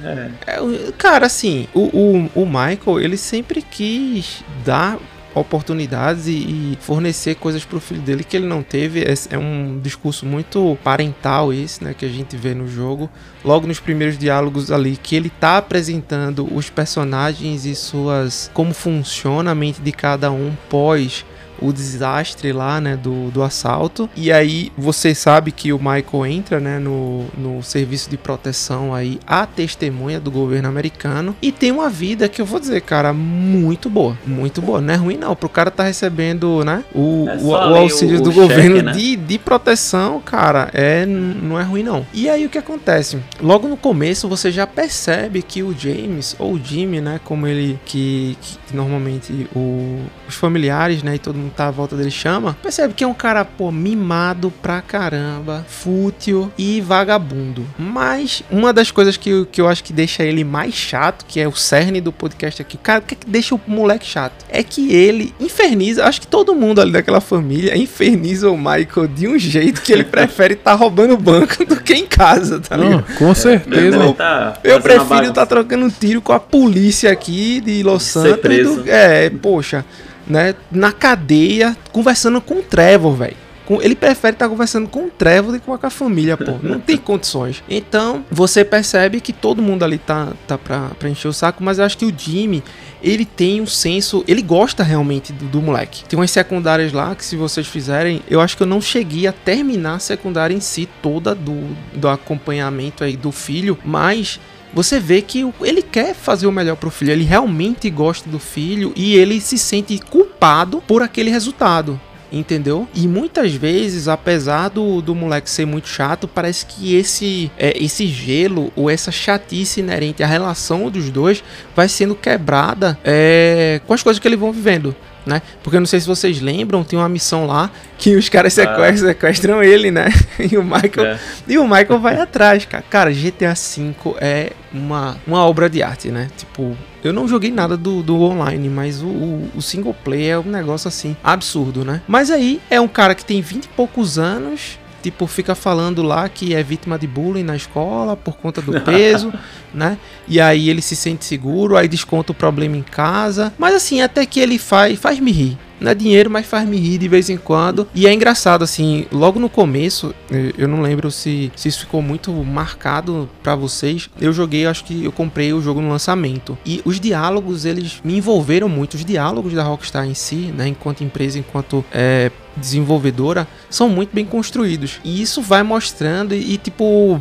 Speaker 1: É.
Speaker 3: É, cara, assim, o, o, o Michael, ele sempre quis dar oportunidades e, e fornecer coisas pro filho dele que ele não teve. É, é um discurso muito parental esse, né, que a gente vê no jogo. Logo nos primeiros diálogos ali, que ele tá apresentando os personagens e suas... como funciona a mente de cada um pós o desastre lá, né, do, do assalto. E aí você sabe que o Michael entra, né, no, no serviço de proteção aí, a testemunha do governo americano. E tem uma vida que eu vou dizer, cara, muito boa. Muito boa. Não é ruim não, pro cara tá recebendo, né, o,
Speaker 1: É
Speaker 3: o, o auxílio
Speaker 1: o-
Speaker 3: do governo
Speaker 1: né?
Speaker 3: de, de proteção, cara, é, não é ruim não. E aí o que acontece? Logo no começo você já percebe que o James, ou o Jimmy, né, como ele, que, que normalmente o, os familiares, né, e todo mundo tá à volta dele chama, percebe que é um cara, pô, mimado pra caramba, fútil e vagabundo. Mas uma das coisas que, eu- que eu acho que deixa ele mais chato, que é o cerne do podcast aqui, cara, o que, é que deixa o moleque chato? É que ele inferniza, acho que todo mundo ali daquela família inferniza o Michael de um jeito que ele <laughs> prefere estar roubando banco do que em casa, tá ligado?
Speaker 2: Não, com certeza.
Speaker 1: Ele tá
Speaker 3: Eu prefiro estar trocando tiro com a polícia aqui de Los
Speaker 1: Ser
Speaker 3: Santos.
Speaker 1: preso.
Speaker 3: do- é, poxa, né? Na cadeia, conversando com o Trevor, velho. Ele prefere estar conversando com o Trevor do que com a família, pô. Não tem <laughs> condições. Então, você percebe que todo mundo ali tá, tá pra, pra encher o saco, mas eu acho que o Jimmy, ele tem um senso. Ele gosta realmente do, do moleque. Tem umas secundárias lá que, se vocês fizerem, eu acho que eu não cheguei a terminar a secundária em si toda do, do acompanhamento aí do filho, mas você vê que ele quer fazer o melhor pro filho, ele realmente gosta do filho e ele se sente culpado por aquele resultado. Entendeu? E muitas vezes, apesar do, do moleque ser muito chato, parece que esse, é, esse gelo ou essa chatice inerente à relação dos dois vai sendo quebrada é, com as coisas que eles vão vivendo. Né? Porque eu não sei se vocês lembram, tem uma missão lá que os caras
Speaker 1: Ah.
Speaker 3: sequestram, sequestram ele, né? <laughs> E o Michael
Speaker 1: É.
Speaker 3: e o Michael vai atrás, cara. Cara, GTA V é uma, uma obra de arte, né? Tipo, eu não joguei nada do, do online, mas o, o, o single player é um negócio assim, absurdo, né? Mas aí é um cara que tem 20 e poucos anos. Tipo, fica falando lá que é vítima de bullying na escola por conta do <laughs> peso, né? E aí ele se sente seguro, aí desconta o problema em casa. Mas assim, até que ele faz, faz me rir. Não é dinheiro, mas faz me rir de vez em quando. E é engraçado, assim, logo no começo, eh, eu não lembro se, se isso ficou muito marcado pra vocês. Eu joguei, acho que eu comprei o jogo no lançamento. E os diálogos, eles me envolveram muito. Os diálogos da Rockstar em si, né, enquanto empresa, enquanto eh, desenvolvedora, são muito bem construídos. E isso vai mostrando e, e, tipo,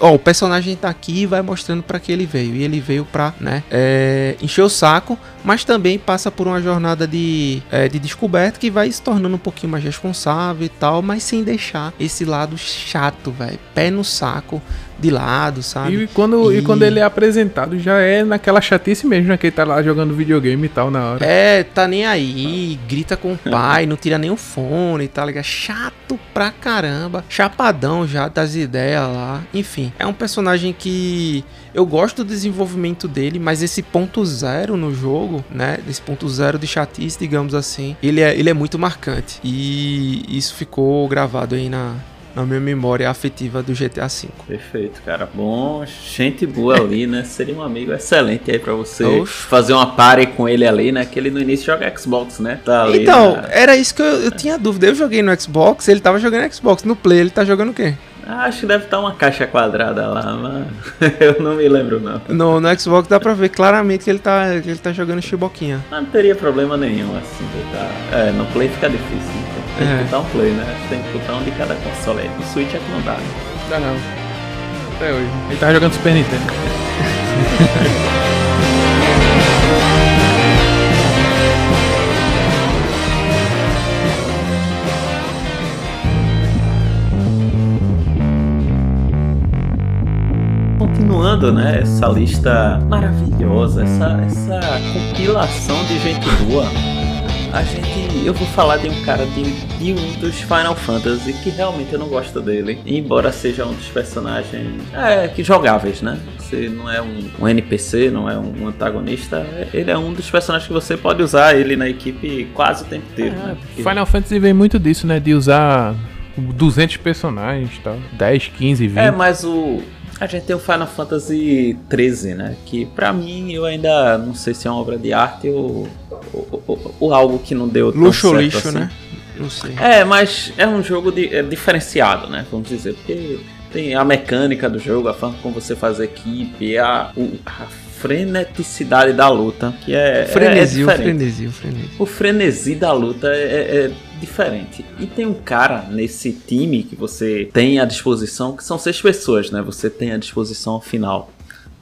Speaker 3: ó, o personagem tá aqui e vai mostrando pra que ele veio. E ele veio pra, né, é, encher o saco, mas também passa por uma jornada de, é, de descoberta que vai se tornando um pouquinho mais responsável e tal, mas sem deixar esse lado chato, velho. Pé no saco de lado, sabe?
Speaker 2: E quando, e...
Speaker 3: E-
Speaker 2: quando ele é apresentado, já é naquela chatice mesmo, né? Que ele tá lá jogando videogame e tal na hora.
Speaker 3: É, tá nem aí, grita com o pai, não tira nem o fone, tá ligado? Chato pra caramba, chapadão já das ideias lá. Enfim, é um personagem que eu gosto do desenvolvimento dele, mas esse ponto zero no jogo, né? Esse ponto zero de chatice, digamos assim, ele é, ele é muito marcante. E isso ficou gravado aí na, na minha memória afetiva do GTA V.
Speaker 1: Perfeito, cara. Bom, gente boa ali, né? Seria um amigo excelente aí pra você fazer uma party com ele ali, né? Que ele no início joga Xbox, né? Tá ali,
Speaker 3: Então,
Speaker 1: né?
Speaker 3: era isso que eu, eu tinha dúvida. Eu joguei no Xbox, ele tava jogando Xbox. No Play, ele tá jogando o quê?
Speaker 1: Acho que deve estar uma caixa quadrada lá, mas <laughs> eu não me lembro não.
Speaker 3: No, no Xbox dá pra ver claramente que ele tá, que ele tá jogando chiboquinha.
Speaker 1: Mas não teria problema nenhum, assim, botar. É, no Play fica difícil, então. Tem
Speaker 3: É.
Speaker 1: que botar um Play, né? Tem que botar um de cada console. No Switch é que não dá. né?
Speaker 2: Dá não. Até hoje. Ele tava jogando Super Nintendo. <laughs>
Speaker 1: Continuando, né? Essa lista maravilhosa, essa, essa compilação de gente boa. A gente. Eu vou falar de um cara de, de um dos Final Fantasy que realmente eu não gosto dele. Embora seja um dos personagens. É, que jogáveis, né? Você não é um, um NPC, não é um antagonista. Ele é um dos personagens que você pode usar ele na equipe quase o tempo inteiro.
Speaker 2: É,
Speaker 1: né? Porque-
Speaker 2: Final Fantasy vem muito disso, né? De usar 200 personagens e tal. 10, 15, 20.
Speaker 1: É, mas o. A gente tem o Final Fantasy XIII, né? Que pra mim eu ainda não sei se é uma obra de arte ou, ou, ou- ou algo que não deu
Speaker 3: Luxo ou lixo,
Speaker 1: assim.
Speaker 3: né? Não sei.
Speaker 1: É, mas é um jogo de- é diferenciado, né? Vamos dizer, porque tem a mecânica do jogo, a forma como você faz equipe, a, o- a freneticidade da luta, que é,
Speaker 3: frenesi,
Speaker 1: é
Speaker 3: o
Speaker 1: diferente.
Speaker 3: frenesi, o frenesi.
Speaker 1: O frenesi da luta é, é- é diferente. E tem um cara nesse time que você tem à disposição, que são seis pessoas, né? Você tem à disposição ao final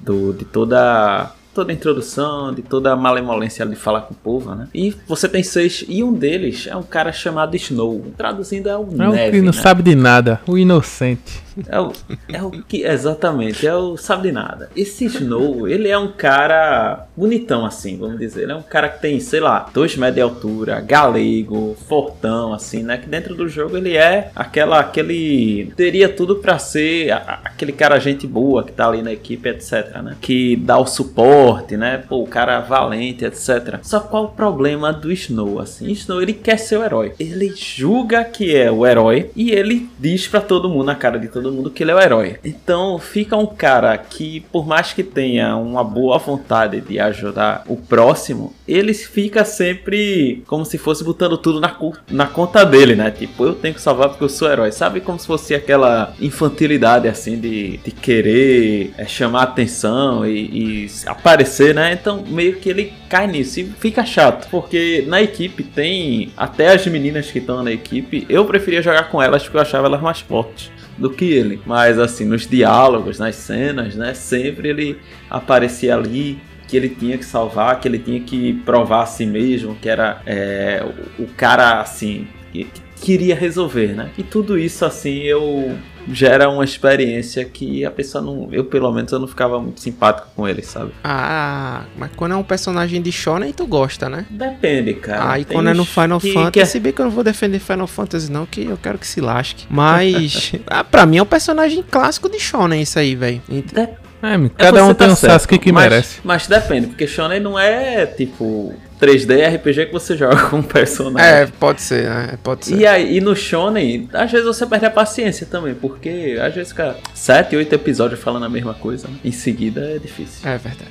Speaker 1: do, de toda toda a introdução, de toda a malemolência de falar com o povo, né? E você tem seis, e um deles é um cara chamado Snow. Traduzindo é o
Speaker 2: É o
Speaker 1: Neve,
Speaker 2: que não
Speaker 1: né?
Speaker 2: sabe de nada, o inocente.
Speaker 1: É o, é o que, exatamente, é o sabe de nada. Esse Snow, ele é um cara bonitão, assim, vamos dizer. Ele é um cara que tem, sei lá, dois metros de altura, galego, fortão, assim, né? Que dentro do jogo ele é aquela, aquele. Teria tudo pra ser a- aquele cara gente boa que tá ali na equipe, etc, né? Que dá o suporte, né? Pô, o cara valente, etc. Só qual o problema do Snow, assim? Snow, ele quer ser o herói. Ele julga que é o herói e ele diz pra todo mundo, na cara de todo mundo, que ele é o herói. Então fica um cara que, por mais que tenha uma boa vontade de ajudar o próximo, ele fica sempre como se fosse botando tudo na, na conta dele, né? Tipo, eu tenho que salvar porque eu sou herói. Sabe como se fosse aquela infantilidade, assim, de, de querer é, chamar atenção e, e aparecer, né? Então meio que ele cai nisso e fica chato, porque na equipe tem até as meninas que estão na equipe, eu preferia jogar com elas porque eu achava elas mais fortes do que ele. Mas assim, nos diálogos, nas cenas, né? Sempre ele aparecia ali que ele tinha que salvar, que ele tinha que provar a si mesmo, que era é, o, cara assim que queria resolver, né? E tudo isso assim eu gera uma experiência que a pessoa não, eu pelo menos eu não ficava muito simpático com ele, sabe?
Speaker 3: Ah, mas quando é um personagem de shonen, tu gosta, né?
Speaker 1: Depende, cara.
Speaker 3: Aí
Speaker 1: Tem
Speaker 3: quando é no Final
Speaker 1: que-
Speaker 3: Fantasy,
Speaker 1: que é-
Speaker 3: se bem que eu não vou defender Final Fantasy não, que eu quero que se lasque. Mas, <laughs> ah, pra mim é um personagem clássico de shonen isso aí, velho.
Speaker 2: É,
Speaker 1: É,
Speaker 2: cada um
Speaker 1: você
Speaker 2: tem
Speaker 1: tá
Speaker 2: um
Speaker 1: certo,
Speaker 2: Sasuke que
Speaker 1: mas-
Speaker 2: merece.
Speaker 1: Mas depende, porque Shonen não é tipo 3D RPG que você joga <laughs> com um personagem.
Speaker 3: É, pode ser, né? Pode ser.
Speaker 1: E aí, e no Shonen, às vezes você perde a paciência também, porque às vezes fica 7, 8 episódios falando a mesma coisa, né? em seguida é difícil.
Speaker 3: É verdade.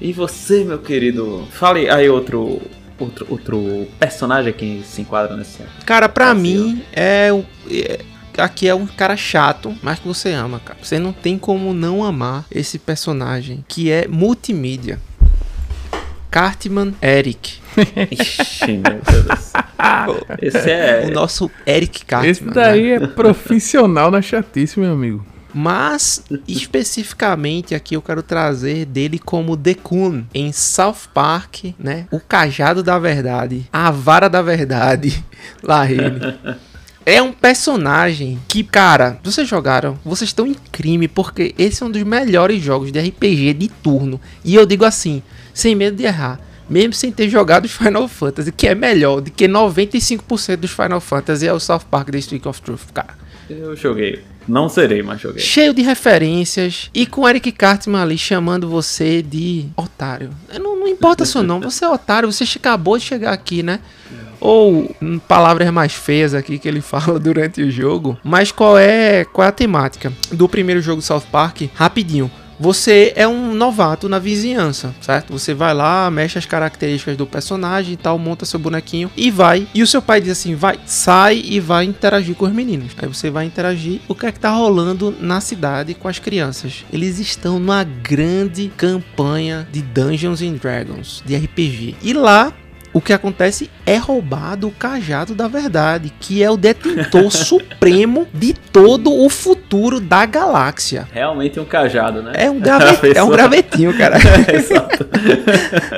Speaker 1: E você, meu querido, fale aí outro, outro, outro personagem que se enquadra nesse.
Speaker 3: Cara, pra mim é, o- é- Aqui é um cara chato, mas que você ama, cara. Você não tem como não amar esse personagem que é multimídia. Cartman Eric. <laughs>
Speaker 1: Ixi, meu Deus do céu. <laughs> Esse é.
Speaker 3: O nosso Eric Cartman.
Speaker 2: Esse daí
Speaker 3: né?
Speaker 2: é profissional na chatice, meu amigo.
Speaker 3: Mas, especificamente aqui eu quero trazer dele como Dekun em South Park, né? O cajado da verdade, a vara da verdade, <laughs> lá ele. É um personagem que, cara, vocês jogaram, vocês estão em crime, porque esse é um dos melhores jogos de RPG de turno. E eu digo assim, sem medo de errar, mesmo sem ter jogado os Final Fantasy, que é melhor do que 95% dos Final Fantasy é o South Park The Stick of Truth, cara.
Speaker 1: Eu joguei. Não serei, mas joguei.
Speaker 3: Cheio de referências e com Eric Cartman ali chamando você de otário. Não, não importa seu nome, você é otário, você acabou de chegar aqui, né? Ou hum, palavras mais feias aqui que ele <laughs> fala durante o jogo. Mas qual é, qual é a temática do primeiro jogo South Park? Rapidinho. Você é um novato na vizinhança, certo? Você vai lá, mexe as características do personagem e tal, monta seu bonequinho e vai. E o seu pai diz assim: vai, sai e vai interagir com os meninos. Aí você vai interagir. O que é que tá rolando na cidade com as crianças? Eles estão numa grande campanha de Dungeons and Dragons, de RPG. E lá o que acontece é roubado o cajado da verdade, que é o detentor <laughs> supremo de todo o futuro da galáxia.
Speaker 1: Realmente um cajado, né?
Speaker 3: É um, <laughs> grave-
Speaker 1: A
Speaker 3: é um gravetinho, cara. <laughs>
Speaker 1: Exato.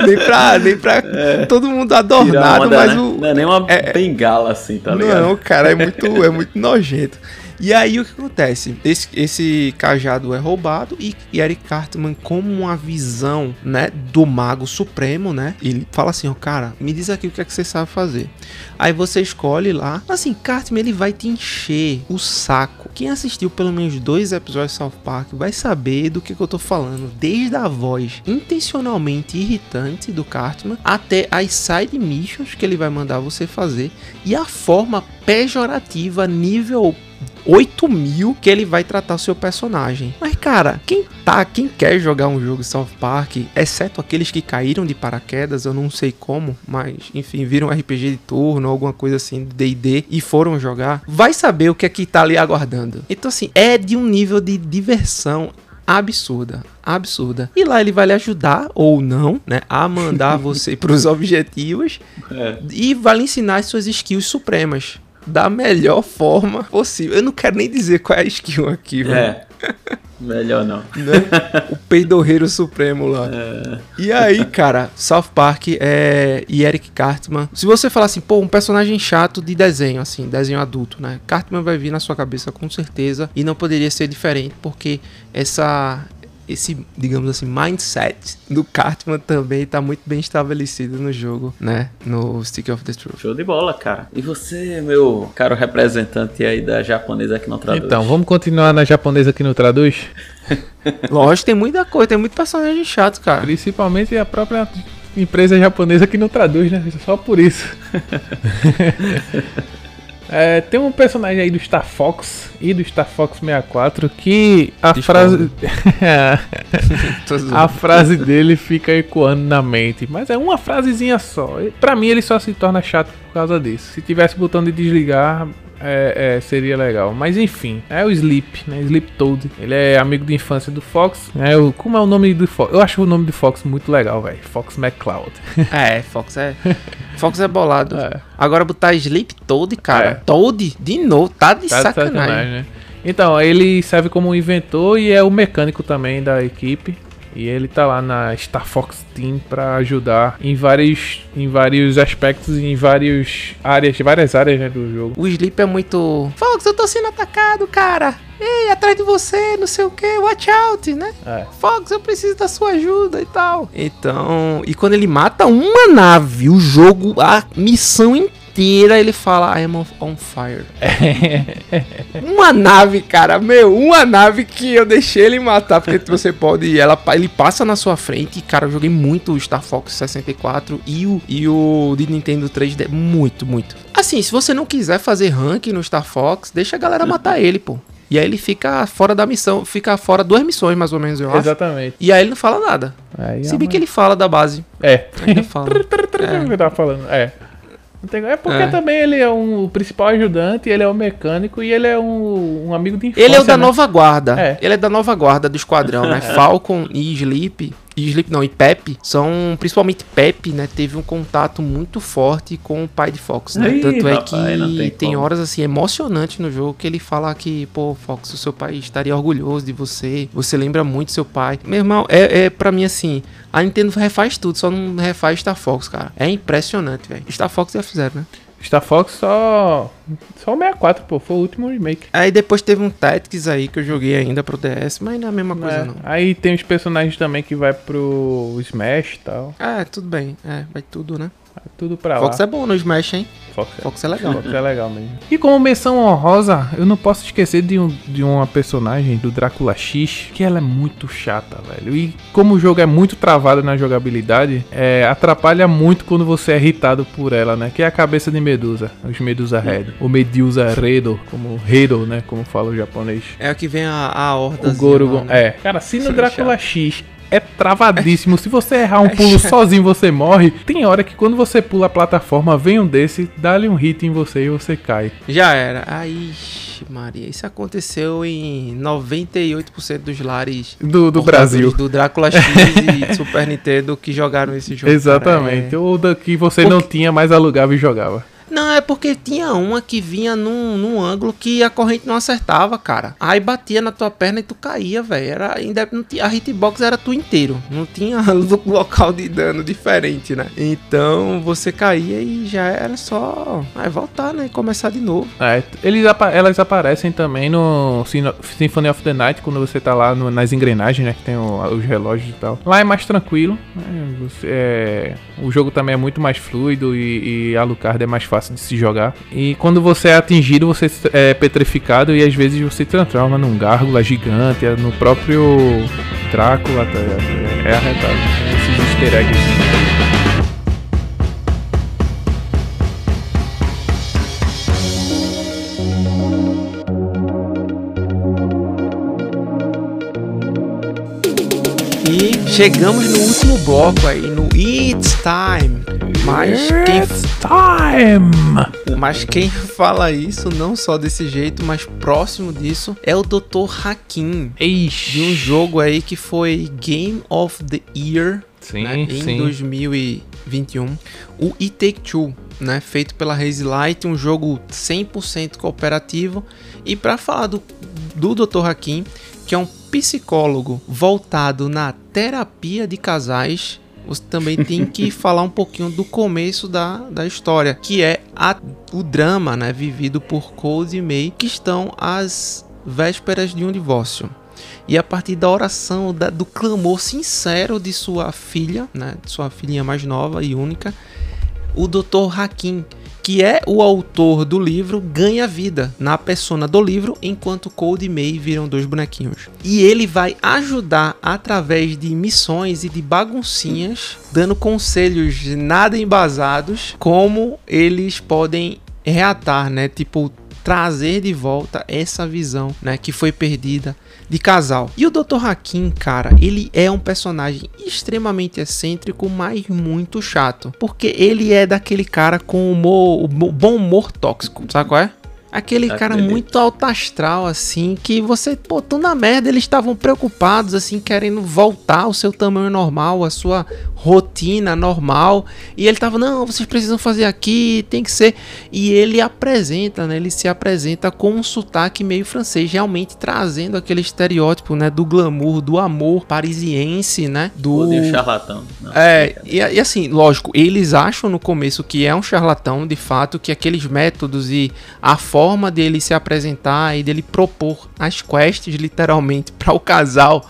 Speaker 3: nem pra, nem pra todo mundo adornado,
Speaker 1: onda,
Speaker 3: mas
Speaker 1: né?
Speaker 3: o.
Speaker 1: Não é nem uma
Speaker 3: é-
Speaker 1: bengala assim, tá ligado?
Speaker 3: Não, cara, é muito, é muito nojento. E aí o que acontece? Esse, esse cajado é roubado e, e Eric Cartman, como uma visão, né, do Mago Supremo, né? Ele fala assim, ó, cara, me diz aqui o que é que você sabe fazer. Aí você escolhe lá. Assim, Cartman, ele vai te encher o saco. Quem assistiu pelo menos dois episódios de South Park vai saber do que, que eu tô falando. Desde a voz intencionalmente irritante do Cartman até as side missions que ele vai mandar você fazer e a forma pejorativa nível 8 mil que ele vai tratar o seu personagem. Mas, cara, quem tá, quem quer jogar um jogo South Park, exceto aqueles que caíram de paraquedas, eu não sei como, mas enfim, viram RPG de turno, alguma coisa assim de DD e foram jogar, vai saber o que é que tá ali aguardando. Então, assim, é de um nível de diversão absurda, absurda. E lá ele vai lhe ajudar ou não, né, a mandar <laughs> você para os objetivos
Speaker 1: É.
Speaker 3: e vai lhe ensinar as suas skills supremas da melhor forma possível. Eu não quero nem dizer qual é a skill aqui, velho.
Speaker 1: É. <laughs> Melhor não.
Speaker 3: Né? O peidorreiro supremo lá.
Speaker 1: É.
Speaker 3: E aí, cara, South Park é... e Eric Cartman. Se você falar assim, pô, um personagem chato de desenho, assim, desenho adulto, né? Cartman vai vir na sua cabeça com certeza. E não poderia ser diferente, porque essa. Esse, digamos assim, mindset do Cartman também tá muito bem estabelecido no jogo, né? No Stick of the Truth.
Speaker 1: Show de bola, cara. E você, meu caro representante aí da japonesa que não traduz?
Speaker 2: Então, vamos continuar na japonesa que não traduz? <laughs>
Speaker 3: Lógico, tem muita coisa, tem muito personagem chato, cara.
Speaker 2: Principalmente a própria empresa japonesa que não traduz, né? Só por isso. <laughs> É, tem um personagem aí do Star Fox e do Star Fox 64 que a frase <laughs> a frase dele fica ecoando na mente, mas é uma frasezinha só. Pra mim ele só se torna chato causa disso. Se tivesse botão de desligar, é, é, seria legal. Mas enfim, é o Sleep, né? Sleep Toad. Ele é amigo de infância do Fox. É o, como é o nome do Fox? Eu acho o nome do Fox muito legal, velho. Fox McCloud. <laughs>
Speaker 3: É, Fox é. Fox é bolado.
Speaker 2: É.
Speaker 3: Agora botar Sleep Toad, cara.
Speaker 2: É.
Speaker 3: Toad, de novo, tá de
Speaker 2: Tá de
Speaker 3: sacanagem.
Speaker 2: né? Então, ele serve como inventor e é o mecânico também da equipe. E ele tá lá na Star Fox Team pra ajudar em vários, em vários aspectos, em várias áreas, várias áreas né, do jogo.
Speaker 3: O Sleep é muito. Fox, eu tô sendo atacado, cara. Ei, atrás de você, não sei o que, watch out, né?
Speaker 2: É.
Speaker 3: Fox, eu preciso da sua ajuda e tal. Então, e quando ele mata uma nave, o jogo, a missão inteira, ele fala, I am on- fire. <laughs> uma nave, cara, meu, uma nave que eu deixei ele matar, porque você pode, ela, ele passa na sua frente, cara, eu joguei muito o Star Fox 64 e o, e o de Nintendo 3D, muito, muito. Assim, se você não quiser fazer rank no Star Fox, deixa a galera matar ele, pô. E aí ele fica fora da missão, fica fora duas missões, mais ou menos, eu acho.
Speaker 2: Exatamente.
Speaker 3: E aí ele não fala nada.
Speaker 2: Aí,
Speaker 3: Se bem que ele fala da base.
Speaker 2: É.
Speaker 3: Ainda fala. <laughs>
Speaker 2: É. Tava falando. É. É porque
Speaker 3: É.
Speaker 2: também ele é um, o principal ajudante, ele é o mecânico e ele é um, um amigo de infância.
Speaker 3: Ele é o da
Speaker 2: né?
Speaker 3: nova guarda.
Speaker 2: É.
Speaker 3: Ele é da nova guarda do esquadrão, né? <laughs> Falcon e Sleep. E Sleep não, e Pepe são, principalmente Pepe, né? Teve um contato muito forte com o pai de Fox, né?
Speaker 1: Ih,
Speaker 3: Tanto é que tem,
Speaker 1: tem
Speaker 3: horas assim emocionantes no jogo que ele fala que, pô, Fox, o seu pai estaria orgulhoso de você. Você lembra muito seu pai. Meu irmão, é, é para mim assim, a Nintendo refaz tudo, só não refaz Star Fox, cara. É impressionante, velho. Star Fox já fizeram, né?
Speaker 2: Star Fox só. Só o 64, pô. Foi o último remake.
Speaker 3: Aí depois teve um Tactics aí que eu joguei ainda pro DS, mas não é a mesma coisa
Speaker 2: É.
Speaker 3: não.
Speaker 2: Aí tem os personagens também que vai pro Smash e tal.
Speaker 3: É, tudo bem. É, vai tudo, né?
Speaker 2: Tudo pra
Speaker 3: Fox
Speaker 2: lá.
Speaker 3: é bom no Smash, hein?
Speaker 2: Fox é.
Speaker 3: Fox é legal.
Speaker 2: Fox é legal mesmo. E como menção honrosa, eu não posso esquecer de, um, de uma personagem do Drácula X, que ela é muito chata, velho. E como o jogo é muito travado na jogabilidade, é, atrapalha muito quando você é irritado por ela, né? Que é a cabeça de Medusa, os Medusa Red. O Medusa Redo, como Redo, né? Como fala o japonês.
Speaker 3: É o que vem a, a horda.
Speaker 2: O Gorogon. É. Cara, se no
Speaker 3: é
Speaker 2: Drácula X é travadíssimo. Se você errar um pulo <laughs> sozinho, você morre. Tem hora que quando você pula a plataforma, vem um desse, dá-lhe um hit em você e você cai.
Speaker 3: Já era. Aí, Maria, isso aconteceu em 98% dos lares
Speaker 2: Do, do Brasil.
Speaker 3: Do Drácula X e <laughs> Super Nintendo que jogaram esse jogo.
Speaker 2: Exatamente.
Speaker 3: cara.
Speaker 2: Ou da que você não tinha, mas alugava e jogava.
Speaker 3: Não, é porque tinha uma que vinha num, num ângulo que a corrente não acertava, cara. Aí batia na tua perna e tu caía, velho. Era a hitbox era tu inteiro. Não tinha <laughs> local de dano diferente, né? Então você caía e já era só aí voltar, né? E começar de novo.
Speaker 2: É, eles, elas aparecem também no Symphony of the Night, quando você tá lá no- nas engrenagens, né? Que tem o- os relógios e tal. Lá é mais tranquilo. né, você- é, o jogo também é muito mais fluido e, e Alucard é mais fácil de se jogar. E quando você é atingido, você é petrificado e às vezes você transforma num gárgula gigante, é no próprio Drácula. É, é arretado. Esses easter eggs.
Speaker 3: E chegamos no último bloco aí, no It's Time. Mas quem,
Speaker 2: time!
Speaker 3: mas quem fala isso, não só desse jeito, mas próximo disso, é o Dr. Hakim.
Speaker 2: Ixi.
Speaker 3: De um jogo aí que foi Game of the Year
Speaker 2: Sim,
Speaker 3: né, em
Speaker 2: sim.
Speaker 3: 2021. O It Take Two, né, feito pela Haze Light, um jogo 100% cooperativo. E para falar do, do Dr. Hakim, que é um psicólogo voltado na terapia de casais, você também tem que <laughs> falar um pouquinho do começo da, da história, que é a- o drama né, vivido por Cole e May, que estão às vésperas de um divórcio. E a partir da oração, da- do clamor sincero de sua filha, né, de sua filhinha mais nova e única, o Dr. Hakim, que é o autor do livro, ganha vida na persona do livro, enquanto Cold e May viram dois bonequinhos. E ele vai ajudar através de missões e de baguncinhas, dando conselhos nada embasados, como eles podem reatar, né? Tipo, trazer de volta essa visão, né, que foi perdida de casal. E o Dr. Hakim, cara, ele é um personagem extremamente excêntrico, mas muito chato, porque ele é daquele cara com humor, bom humor tóxico, sabe qual é? Aquele cara
Speaker 1: Acredito.
Speaker 3: muito alto astral, assim, que você, pô, tão na merda, eles estavam preocupados, assim, querendo voltar ao seu tamanho normal, a sua rotina normal. E ele tava, não, vocês precisam fazer aqui, tem que ser. E ele apresenta, né? Ele se apresenta com um sotaque meio francês, realmente trazendo aquele estereótipo, né? Do glamour, do amor parisiense, né? Do.
Speaker 1: Odeio charlatão. Não,
Speaker 3: É, e, e assim, lógico, eles acham no começo que é um charlatão, de fato, que aqueles métodos e a forma dele se apresentar e dele propor as quests, literalmente, <laughs> para o casal.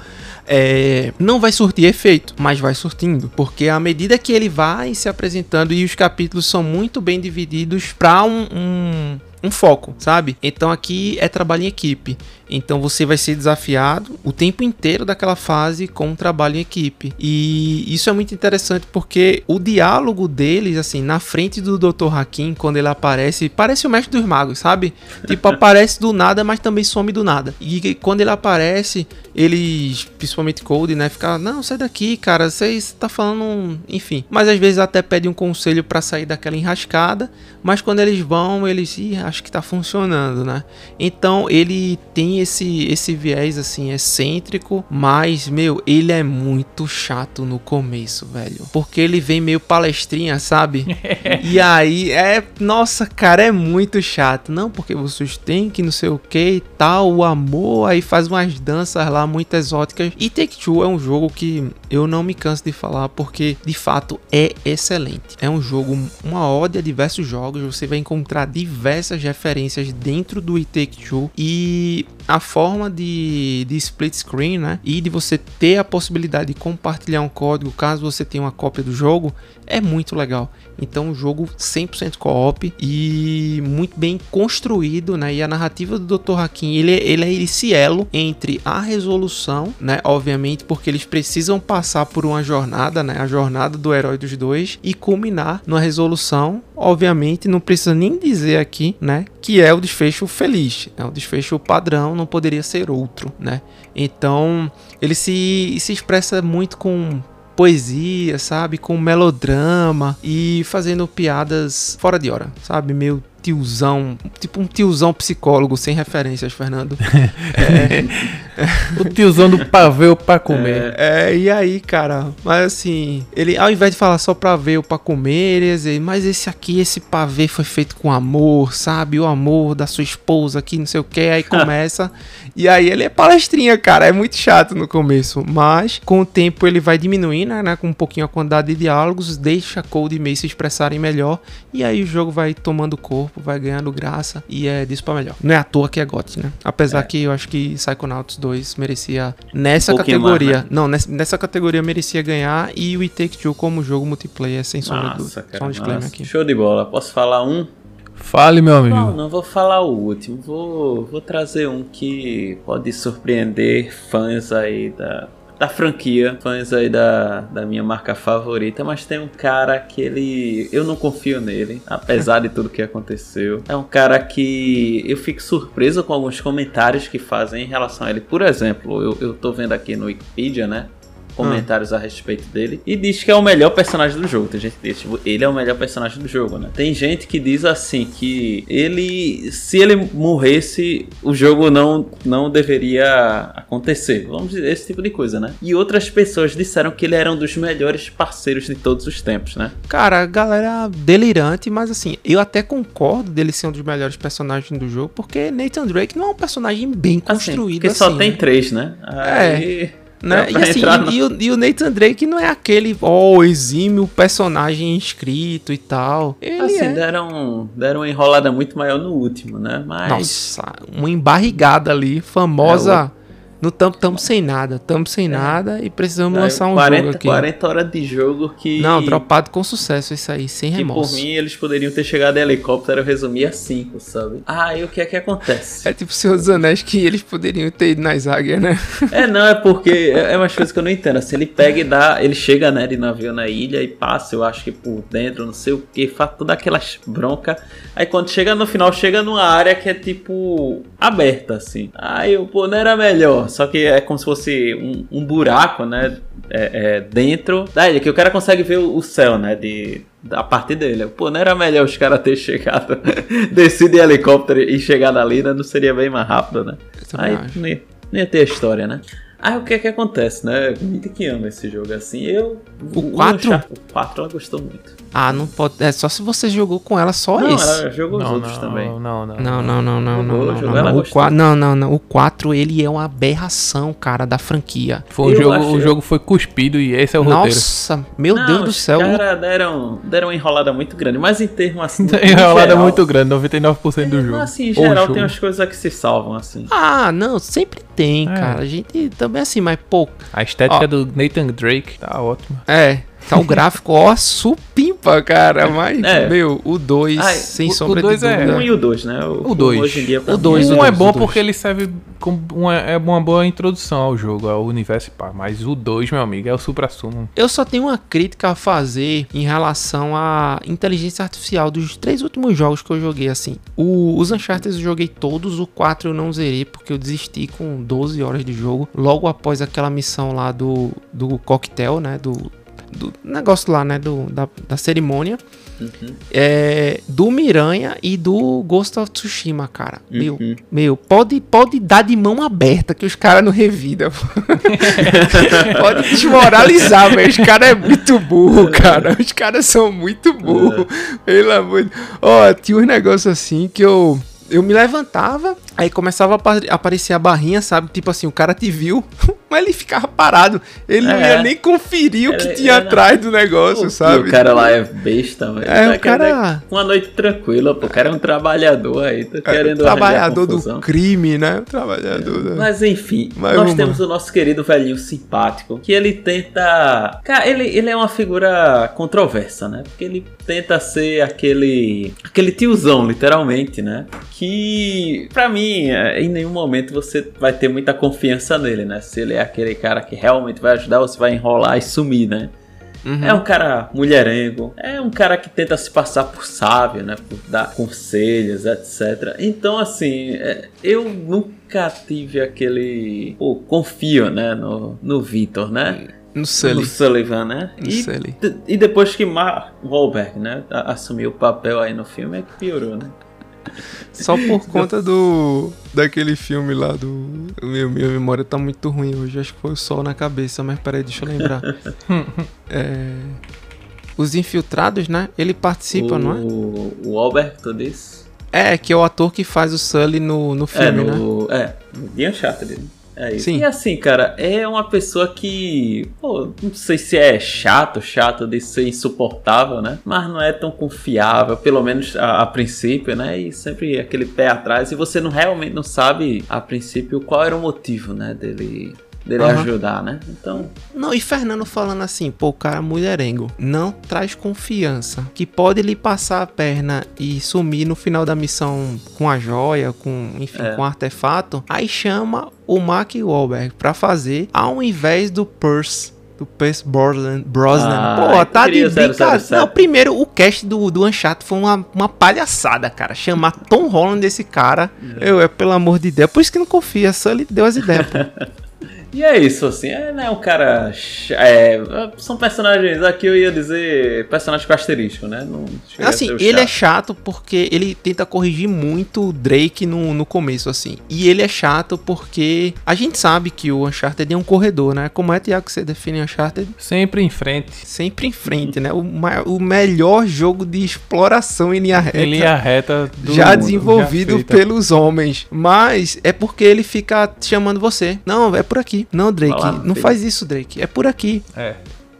Speaker 3: É, não vai surtir efeito, mas vai surtindo, porque à medida que ele vai se apresentando e os capítulos são muito bem divididos para um, um, um foco, sabe? Então aqui é trabalho em equipe. Então você vai ser desafiado o tempo inteiro daquela fase com um trabalho em equipe. E isso é muito interessante porque o diálogo deles, assim, na frente do Dr. Hakim, quando ele aparece, parece o mestre dos magos, sabe? <laughs> Tipo, aparece do nada, mas também some do nada. E quando ele aparece, eles, principalmente Cold, né, fica, não, sai daqui, cara, você tá falando, um-" enfim. Mas às vezes até pede um conselho pra sair daquela enrascada, mas quando eles vão, eles, Ih, acho que tá funcionando, né? Então ele tem esse esse viés assim excêntrico, mas meu, ele é muito chato no começo, velho. Porque ele vem meio palestrinha, sabe? <laughs> e aí é, nossa, cara, é muito chato. Não, porque vocês têm que não sei o que e tal, o amor, aí faz umas danças lá muito exóticas. E Take Two é um jogo que eu não me canso de falar porque de fato é excelente. É um jogo, uma ode a diversos jogos, você vai encontrar diversas referências dentro do It Take Two e a forma de, de split screen, né? E de você ter a possibilidade de compartilhar um código caso você tenha uma cópia do jogo é muito legal. Então, um jogo 100% co-op e muito bem construído, né? E a narrativa do Dr. Hakim, ele, ele é esse elo entre a resolução, né? Obviamente, porque eles precisam passar por uma jornada, né? A jornada do herói dos dois e culminar numa resolução. Obviamente, não precisa nem dizer aqui, né? Que é o desfecho feliz, é o desfecho padrão, não poderia ser outro, né? Então, ele se, se expressa muito com poesia, sabe? Com melodrama e fazendo piadas fora de hora, sabe? Meio tiozão, tipo um tiozão psicólogo sem referências, Fernando. <laughs> É,
Speaker 2: o tiozão do pavê pra comer.
Speaker 3: É, e aí, cara, mas assim, ele ao invés de falar só pra ver ou pra comer, ele dizer, mas esse aqui, esse pavê foi feito com amor, sabe? O amor da sua esposa aqui, não sei o que, aí <laughs> começa. E aí ele é palestrinha, cara, é muito chato no começo, mas com o tempo ele vai diminuindo, né? Com um pouquinho a quantidade de diálogos, deixa Cold e May se expressarem melhor, e aí o jogo vai tomando corpo, vai ganhando graça, e é disso pra melhor. Não é à toa que é GOT, né? Apesar
Speaker 1: É.
Speaker 3: que eu acho que Psychonauts 2 merecia nessa categoria.
Speaker 1: né?
Speaker 3: Não, nessa, nessa categoria merecia ganhar e o It Take Two como jogo multiplayer, sem sombra de. Só um disclaimer aqui.
Speaker 1: Show de bola. Posso falar um?
Speaker 2: Fale, meu amigo.
Speaker 1: Não, não vou falar o último. Vou, vou trazer um que pode surpreender fãs aí da, da franquia, fãs aí da, da minha marca favorita. Mas tem um cara que ele. Eu não confio nele, apesar de tudo que aconteceu. É um cara que eu fico surpreso com alguns comentários que fazem em relação a ele. Por exemplo, eu, eu tô vendo aqui no Wikipedia, né? Comentários a respeito dele e diz que é o melhor personagem do jogo. Tem gente que diz, tipo, ele é o melhor personagem do jogo, né? Tem gente que diz assim que ele, se ele morresse, o jogo não não deveria acontecer. Vamos dizer esse tipo de coisa, né? E outras pessoas disseram que ele era um dos melhores parceiros de todos os tempos, né?
Speaker 3: Cara, a galera delirante, mas assim, eu até concordo dele ser um dos melhores personagens do jogo, porque Nathan Drake não é um personagem bem
Speaker 1: Assim,
Speaker 3: construído
Speaker 1: porque
Speaker 3: assim.
Speaker 1: só tem
Speaker 3: né?
Speaker 1: três, né? Aí,
Speaker 3: Né?
Speaker 1: dá
Speaker 3: E, assim, e-
Speaker 1: no-
Speaker 3: e o, e o Nathan Drake não é aquele, ó, exímio personagem inscrito e tal. Ele
Speaker 1: Assim,
Speaker 3: é.
Speaker 1: deram, deram uma enrolada muito maior no último, né? Mas.
Speaker 3: Nossa, uma embarrigada ali, famosa. No tamo, tamo sem nada, tamo sem nada e precisamos
Speaker 1: aí,
Speaker 3: lançar um
Speaker 1: 40,
Speaker 3: jogo aqui.
Speaker 1: 40 horas de jogo que.
Speaker 3: Não, dropado com sucesso isso aí, sem
Speaker 1: Que por
Speaker 3: remorso.
Speaker 1: mim eles poderiam ter chegado em helicóptero, eu resumia 5, sabe? Ah, e o que é que acontece?
Speaker 3: É tipo o Senhor dos Anéis que eles poderiam ter ido nas águias, né?
Speaker 1: É, não, é porque é é umas coisas que eu não entendo. Assim, ele pega e dá. Ele chega, né, de navio na ilha e passa, eu acho que por dentro, não sei o que, faz toda aquelas bronca. Aí quando chega no final, chega numa área que é tipo aberta, assim. Aí eu, pô, não era melhor. Só que é como se fosse um, um buraco, né? É, é, dentro da ilha, que o cara consegue ver o, céu, né? De, a partir dele. Pô, não era melhor os caras terem <laughs> chegado, descido em helicóptero e chegado ali, né? Não seria bem mais rápido, né? Aí
Speaker 3: acho.
Speaker 1: não ia, não ia ter a história, né? Aí o que é que acontece, né? Gente que ama esse jogo assim. Eu.
Speaker 3: O quatro?
Speaker 1: Uncharted- O 4 ela gostou muito.
Speaker 3: Ah, não pode. É só se você jogou com ela só
Speaker 1: não,
Speaker 3: esse.
Speaker 1: ela jogou os
Speaker 2: Não,
Speaker 1: outros
Speaker 2: não,
Speaker 1: também.
Speaker 2: não, não, não.
Speaker 3: Não, não, não, não,
Speaker 1: Jogou,
Speaker 3: não, não,
Speaker 1: jogou,
Speaker 3: não,
Speaker 1: ela
Speaker 3: não. O
Speaker 1: gostou.
Speaker 3: 4, não, não, não. O 4, ele é uma aberração, cara, da franquia.
Speaker 2: Foi
Speaker 1: Eu
Speaker 2: jogo,
Speaker 1: achei-
Speaker 2: o jogo foi cuspido e esse é o roteiro.
Speaker 3: Nossa, meu
Speaker 1: Não,
Speaker 3: Deus do
Speaker 1: os
Speaker 3: céu.
Speaker 1: caras deram, deram uma enrolada muito grande, mas em termos assim.
Speaker 2: Enrolada
Speaker 1: geral-
Speaker 2: muito grande, 99% do jogo.
Speaker 1: mas, assim, em geral tem umas coisas que se salvam, assim.
Speaker 3: Ah, não, sempre tem,
Speaker 2: É.
Speaker 3: cara. A gente também assim, mas pô,
Speaker 2: A estética
Speaker 3: Ó.
Speaker 2: do Nathan Drake tá ótima.
Speaker 3: é. Tá o gráfico, ó, supimpa, cara. Mas,
Speaker 1: É.
Speaker 3: meu, o 2,
Speaker 1: Ai,
Speaker 3: sem
Speaker 2: o-
Speaker 3: sombra
Speaker 2: o dois
Speaker 3: de
Speaker 2: é-
Speaker 3: dúvida.
Speaker 1: Um e o dois, né?
Speaker 2: O dois.
Speaker 1: Hoje em dia, pra
Speaker 3: O
Speaker 1: mim,
Speaker 3: dois,
Speaker 2: um
Speaker 3: o
Speaker 2: é bom
Speaker 3: o dois.
Speaker 2: porque ele serve como uma, é uma boa introdução ao jogo, ao universo pá. Mas o 2, meu amigo, é o supra-sumo.
Speaker 3: Eu só tenho uma crítica a fazer em relação à inteligência artificial dos três últimos jogos que eu joguei, assim. O, os Uncharted eu joguei todos, o 4 eu não zerei porque eu desisti com 12 horas de jogo. Logo após aquela missão lá do, do coquetel, né, do, do negócio lá, né, do, da, da cerimônia.
Speaker 1: Uhum.
Speaker 3: É, do Miranha e do Ghost of Tsushima, cara. Meu,
Speaker 1: Uhum.
Speaker 3: meu, pode, pode dar de mão aberta que os caras não revidam. <laughs> pode desmoralizar, velho. Os caras é muito burro, cara. Os caras são muito burros. Pelo amor de Ó, tinha uns negócios assim que eu. Eu me levantava, aí começava a apa- aparecer a barrinha, sabe? Tipo assim, o cara te viu, <laughs> mas ele ficava parado. Ele não
Speaker 1: É.
Speaker 3: ia nem conferir o que tinha atrás do negócio, sabe?
Speaker 1: O cara lá é besta, velho.
Speaker 3: É,
Speaker 1: Tá
Speaker 3: o cara-
Speaker 1: querendo Uma noite tranquila, pô. O cara é um trabalhador aí, tá querendo
Speaker 3: É, trabalhador
Speaker 1: arranjar
Speaker 3: do crime, né? Trabalhador da...
Speaker 1: Mas enfim,
Speaker 3: Mas
Speaker 1: nós
Speaker 3: vamos
Speaker 1: temos o nosso querido velhinho simpático, que ele tenta. Cara, ele, ele é uma figura controversa, né? Porque ele tenta ser aquele. aquele tiozão, literalmente, né? Que, pra mim, é, em nenhum momento você vai ter muita confiança nele, né? Se ele é aquele cara que realmente vai ajudar se vai enrolar e sumir, né?
Speaker 3: Uhum.
Speaker 1: É um cara mulherengo, é um cara que tenta se passar por sábio, né? Por dar conselhos, etc. Então, assim, é, eu nunca tive aquele. Pô, confio, né? No, no Vitor, né?
Speaker 3: No
Speaker 1: No
Speaker 3: Sully.
Speaker 1: Sullivan, né?
Speaker 3: No
Speaker 1: E,
Speaker 3: Sully.
Speaker 1: e depois que Mark Wahlberg, né? Assumiu o papel aí no filme, é que piorou, né?
Speaker 3: Só por <laughs> conta do. daquele filme lá do. Meu, minha memória tá muito ruim hoje. Acho que foi o sol na cabeça, mas peraí, deixa eu lembrar. <laughs> é. Os Infiltrados, né? Ele participa,
Speaker 1: o,
Speaker 3: não é?
Speaker 1: O Albert, tu disse?
Speaker 3: É, que é o ator que faz o Sully no, no filme,
Speaker 1: é,
Speaker 3: no,
Speaker 1: né? É, The Uncharted. É isso.
Speaker 3: Sim.
Speaker 1: E assim, cara, é uma pessoa que, pô, não sei se é chato, chato de ser insuportável, né? Mas não é tão confiável, pelo menos a, a, princípio, né? E sempre aquele pé atrás e você não realmente não sabe a princípio qual era o motivo, né, dele dele uhum. ajudar, né? Então.
Speaker 3: Não, e Fernando falando assim, pô, o cara é mulherengo. Não traz confiança. Que pode lhe passar a perna e sumir no final da missão com a joia, com, enfim, é. com o artefato. Aí chama o Mark Wahlberg pra fazer, ao invés do Purse do Pierce Brosnan. Brosnan.
Speaker 1: Ah,
Speaker 3: Pô, tá de brincadeira. Não, primeiro, o cast do, do Uncharted foi uma, uma palhaçada, cara. Chamar Tom Holland desse cara, é. eu, é pelo amor de Deus. Por isso que não confia, só ele deu as ideias, pô. <laughs>
Speaker 1: E é isso, assim, é né, um cara. É, são personagens, aqui eu ia dizer personagem com asterisco, né? Não
Speaker 3: assim, ele é chato porque ele tenta corrigir muito o Drake no, no começo, assim. E ele é chato porque a gente sabe que o Uncharted é um corredor, né? Como é, Tiago, que você define Uncharted?
Speaker 2: Sempre em frente.
Speaker 3: Sempre em frente, né? O, o melhor jogo de exploração em linha reta.
Speaker 2: Em linha reta
Speaker 3: Já mundo, desenvolvido já pelos homens. Mas é porque ele fica chamando você. Não, é por aqui. Não, Drake, não faz isso, Drake. É por aqui.
Speaker 2: É.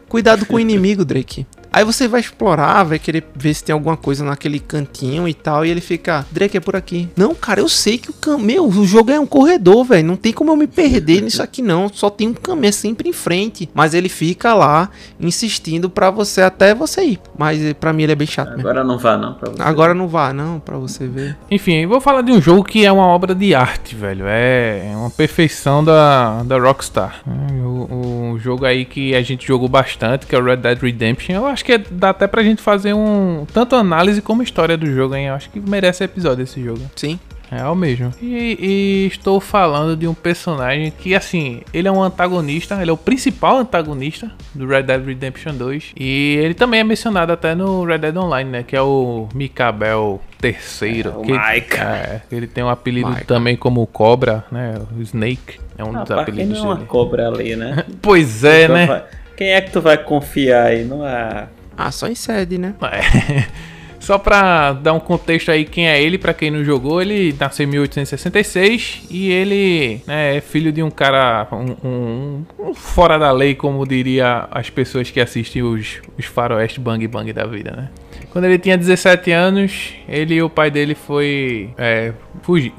Speaker 3: Cuidado com o <laughs> inimigo, Drake. Aí você vai explorar, vai querer ver se tem alguma coisa naquele cantinho e tal. E ele fica, Drake, é por aqui. Não, cara, eu sei que o caminho. Meu, o jogo é um corredor, velho. Não tem como eu me perder nisso aqui, não. Só tem um caminho, é sempre em frente. Mas ele fica lá insistindo para você até você ir. Mas eh, para mim ele é bem chato
Speaker 1: Agora
Speaker 3: mesmo.
Speaker 1: não vá, não, pra você.
Speaker 3: Agora não vá, não, pra você ver.
Speaker 2: Enfim, vou falar de um jogo que é uma obra de arte, velho. É uma perfeição da, da Rockstar. O, o jogo aí que a gente jogou bastante, que é o Red Dead Redemption. Eu acho acho que dá até pra gente fazer um. Tanto análise como história do jogo, hein? Eu acho que merece episódio esse jogo.
Speaker 3: Sim.
Speaker 2: É o mesmo. E, e, estou falando de um personagem que, assim, ele é um antagonista, ele é o principal antagonista do Red Dead Redemption 2. E ele também é mencionado até no Red Dead Online, né? Que é o Mikabel III. É,
Speaker 1: o
Speaker 2: que,
Speaker 1: Mike.
Speaker 2: É, ele tem um apelido também como Cobra, né? O Snake. É um
Speaker 1: ah,
Speaker 2: dos apelidos
Speaker 1: não é uma cobra ali, né? <laughs>
Speaker 2: pois é, né?
Speaker 1: Vai... Quem é que tu vai confiar aí? Não é.
Speaker 3: Ah, só em sede, né?
Speaker 2: É. <laughs> Só pra dar um contexto aí, quem é ele, para quem não jogou, ele nasceu em 1866 e ele né, é filho de um cara, um, um, um, fora da lei, como diria as pessoas que assistem os, os faroeste bang bang da vida, né? Quando ele tinha 17 anos, ele e o pai dele foi. É,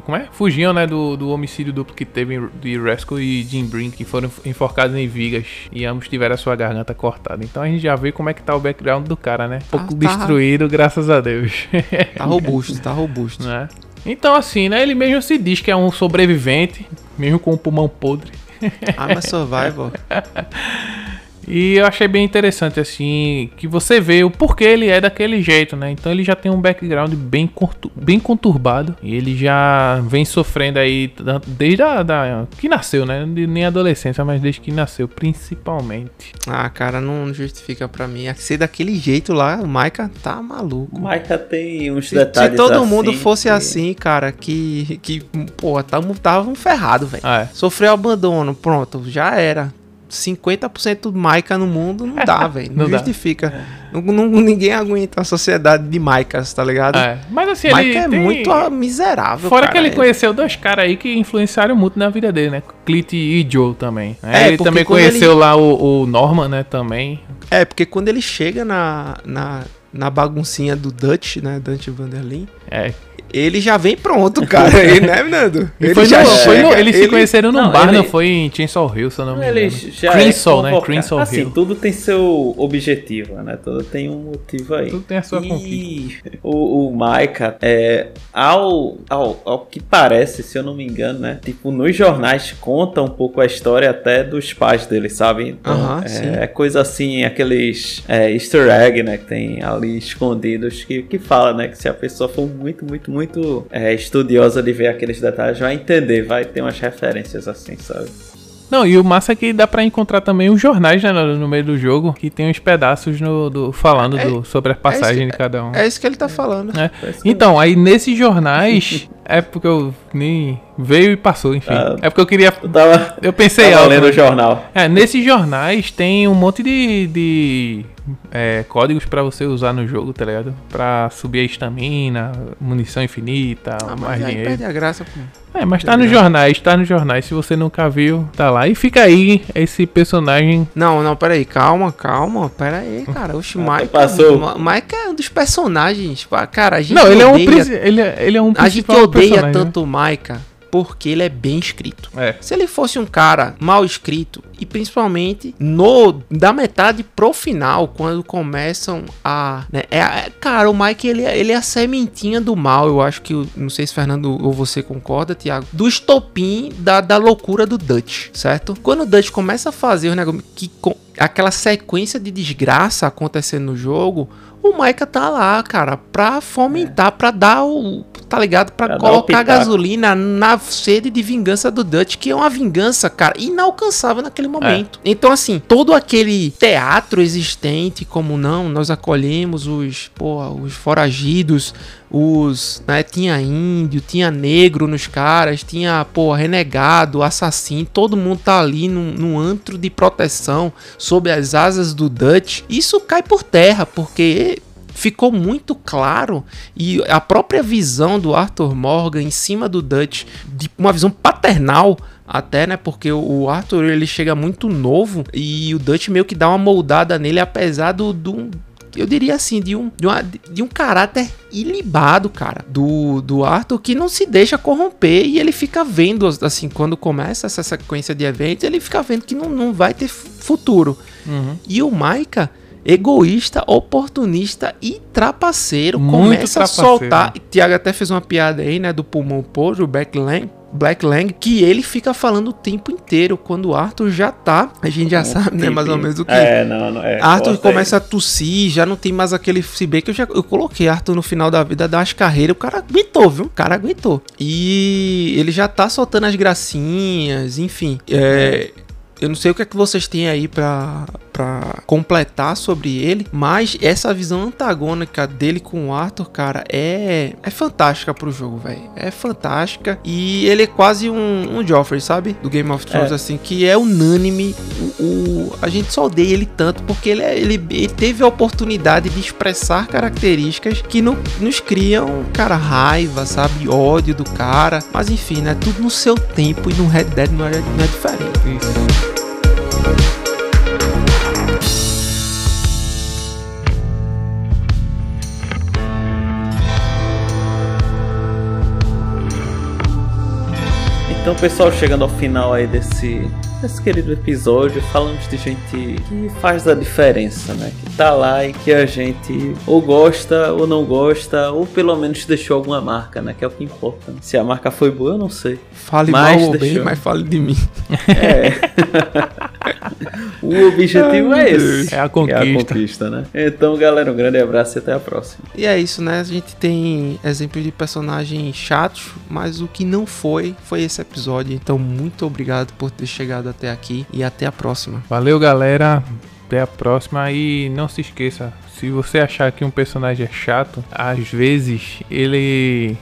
Speaker 2: como é? Fugiam, né? Do, do homicídio duplo que teve de Rascal e Jim Brink, que foram enforcados em vigas. E ambos tiveram a sua garganta cortada. Então a gente já vê como é que tá o background do cara, né? Um pouco ah, tá. destruído, graças a Deus.
Speaker 3: Tá robusto, tá robusto. <laughs>
Speaker 2: Né? Então, assim, né? Ele mesmo se diz que é um sobrevivente, mesmo com o pulmão podre.
Speaker 3: I'm a survival. <laughs>
Speaker 2: E eu achei bem interessante, assim, que você vê o porquê ele é daquele jeito, né? Então ele já tem um background bem, bem conturbado. E ele já vem sofrendo aí desde a da, que nasceu, né? Nem adolescência, mas desde que nasceu, principalmente.
Speaker 3: Ah, cara, não justifica pra mim. Ser daquele jeito lá, o Maika tá maluco.
Speaker 1: O Maika tem uns se, detalhes
Speaker 3: Se todo
Speaker 1: assim
Speaker 3: mundo fosse que... assim, cara, que, que pô, tava, tava um ferrado, velho.
Speaker 2: Ah, é.
Speaker 3: Sofreu abandono, pronto, já era. 50% Maica no mundo não dá, <laughs> velho. Não, não justifica. Não, não, ninguém aguenta a sociedade de Maicas, tá ligado?
Speaker 2: É. Mas assim,
Speaker 3: Maica
Speaker 2: ele
Speaker 3: é
Speaker 2: tem...
Speaker 3: muito miserável.
Speaker 2: Fora
Speaker 3: cara.
Speaker 2: que ele conheceu dois caras aí que influenciaram muito na vida dele, né? Clint e Joe também. É, ele também conheceu ele... lá o, o, Norman, né? Também.
Speaker 3: É, porque quando ele chega na, na, na baguncinha do Dutch, né? Dutch Vanderlin.
Speaker 2: É,
Speaker 3: ele já vem pronto, cara. <laughs> ele, né, Nando?
Speaker 2: Ele foi já no, foi no, eles ele... se conheceram num não, bar, ele... não foi em Chainsaw Hill, se eu não me engano.
Speaker 1: Crimson, é né? Crimson assim, Hill. tudo tem seu objetivo, né? Tudo tem um motivo aí.
Speaker 2: Tudo tem a sua e... conquista.
Speaker 1: O, o Maika, é, ao, ao, ao que parece, se eu não me engano, né? Tipo, nos jornais conta um pouco a história até dos pais dele, sabe?
Speaker 3: Então, uh -huh,
Speaker 1: é, é, coisa assim, aqueles é, easter egg, né? Que tem ali escondidos que, que fala, né? Que se a pessoa for muito, muito, muito é, estudiosa de ver aqueles detalhes, vai entender, vai ter umas referências assim, sabe?
Speaker 2: Não, e o massa é que dá pra encontrar também os jornais né, no, no meio do jogo, que tem uns pedaços no, do, falando
Speaker 3: É-
Speaker 2: do- sobre a passagem
Speaker 3: isso-
Speaker 2: de cada um.
Speaker 3: É isso que ele tá falando.
Speaker 2: É. Então, aí nesses jornais, <laughs> é porque eu nem veio e passou, enfim.
Speaker 1: Ah.
Speaker 2: É porque eu queria.
Speaker 1: Eu tava,
Speaker 2: Eu pensei
Speaker 1: tava
Speaker 2: algo.
Speaker 1: lendo o jornal.
Speaker 2: É, nesses jornais tem um monte de, de é, códigos pra você usar no jogo, tá ligado? Pra subir a estamina, munição infinita,
Speaker 3: Ah,
Speaker 2: mais
Speaker 3: mas aí
Speaker 2: dinheiro.
Speaker 3: perde a graça, pô.
Speaker 2: É, mas tá nos jornais, tá nos jornais. Se você nunca viu, tá lá. E fica aí esse personagem.
Speaker 3: Não, não, peraí, calma, calma, peraí, cara. Oxe,
Speaker 1: Ah,
Speaker 3: Mike.
Speaker 1: passou.
Speaker 3: Mike é um dos personagens. Cara, a gente
Speaker 2: Não, ele é um,
Speaker 3: odeia,
Speaker 2: ele é, ele é um
Speaker 3: A gente
Speaker 2: principal
Speaker 3: odeia
Speaker 2: né?
Speaker 3: tanto o Maika porque ele é bem escrito.
Speaker 2: É.
Speaker 3: Se ele fosse um cara mal escrito e principalmente no da metade pro final, quando começam a, né, é, é- cara, o Mike ele, é- ele é a sementinha do mal, eu acho que o- não sei se Fernando ou você concorda, Thiago, do estopim da, da loucura do Dutch, certo? Quando o Dutch começa a fazer os negócios que com- aquela sequência de desgraça acontecendo no jogo, o Maika tá lá, cara, pra fomentar, pra dar o. Tá ligado? Pra,
Speaker 1: Pra
Speaker 3: colocar gasolina na sede de vingança do Dutch, que é uma vingança, cara, inalcançável naquele momento. Então, assim, todo aquele teatro existente, como não, nós acolhemos os, porra, os foragidos, os, né, tinha índio, tinha negro nos caras, tinha, pô, renegado, assassino, todo mundo tá ali num, num antro de proteção sob as asas do Dutch. Isso cai por terra, porque ficou muito claro e a própria visão do Arthur Morgan em cima do Dutch, de uma visão paternal até, né? Porque o- Arthur ele chega muito novo e o Dutch meio que dá uma moldada nele, apesar do, do eu diria assim, de um, de, uma- de um caráter ilibado, cara, do, do Arthur, que não se deixa corromper e ele fica vendo, assim, quando começa essa sequência de eventos, ele fica vendo que não, não vai ter fu- futuro.
Speaker 2: Uhum.
Speaker 3: E o Maika, egoísta, oportunista e trapaceiro,
Speaker 2: Muito
Speaker 3: começa a
Speaker 2: trapaceiro.
Speaker 3: soltar. E Tiago até fez uma piada aí, né, do pulmão podre, o Black Lang. Black Lang, que ele fica falando o tempo inteiro, quando o Arthur já tá, a gente já sabe, né, mais ou menos o que
Speaker 1: É, não, não é.
Speaker 3: Arthur
Speaker 1: aí.
Speaker 3: começa a tossir, já não tem mais aquele. Se bem que eu já eu coloquei Arthur no final da vida das carreiras, o cara aguentou, viu? O cara aguentou. E ele já tá soltando as gracinhas, enfim. É. Eu não sei o que é que vocês têm aí pra, pra completar sobre ele, mas essa visão antagônica dele com o Arthur, cara, é, é fantástica pro jogo, velho. É fantástica. E ele é quase um, um Joffrey, sabe? Do Game of Thrones,
Speaker 1: É.
Speaker 3: assim, que é unânime. O, o- a gente só odeia ele tanto porque ele, é- ele, ele teve a oportunidade de expressar características que não, nos criam, cara, raiva, sabe? Ódio do cara. Mas enfim, né? Tudo no seu tempo e no Red Dead não é, não é diferente.
Speaker 2: Isso.
Speaker 1: Então, pessoal, chegando ao final aí desse, desse querido episódio, falamos de gente que faz a diferença, né? Que tá lá e que a gente ou gosta ou não gosta, ou pelo menos deixou alguma marca, né? Que é o que importa. Se a marca foi boa, eu não sei.
Speaker 3: Fale
Speaker 1: Mas
Speaker 3: mal ou bem,
Speaker 1: deixou.
Speaker 3: mas fale de mim. <laughs>
Speaker 1: O objetivo
Speaker 3: Ai,
Speaker 1: é esse.
Speaker 2: É a
Speaker 1: É a
Speaker 2: conquista.
Speaker 1: conquista, né? Então, galera, um grande abraço e até a próxima.
Speaker 3: E é isso, né? A gente tem exemplos de personagens chatos, mas o que não foi, foi esse episódio. Então, muito obrigado por ter chegado até aqui e até a próxima.
Speaker 2: Valeu, galera. Até a próxima. E não se esqueça: se você achar que um personagem é chato, às vezes ele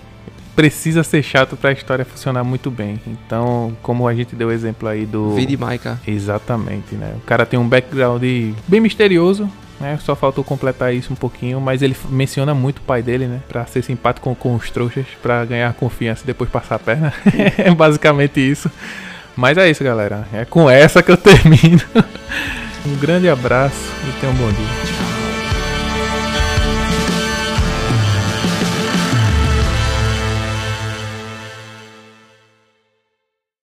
Speaker 2: precisa ser chato pra história funcionar muito bem. Então, como a gente deu o exemplo aí do.
Speaker 3: Vide Maika.
Speaker 2: Exatamente, né? O cara tem um background bem misterioso. Né? Só faltou completar isso um pouquinho, mas ele menciona muito o pai dele, né? Pra ser simpático com, com os trouxas, pra ganhar confiança e depois passar a perna. <laughs> é basicamente isso. Mas é isso, galera. É com essa que eu <laughs> termino. um grande abraço e tenha um bom dia.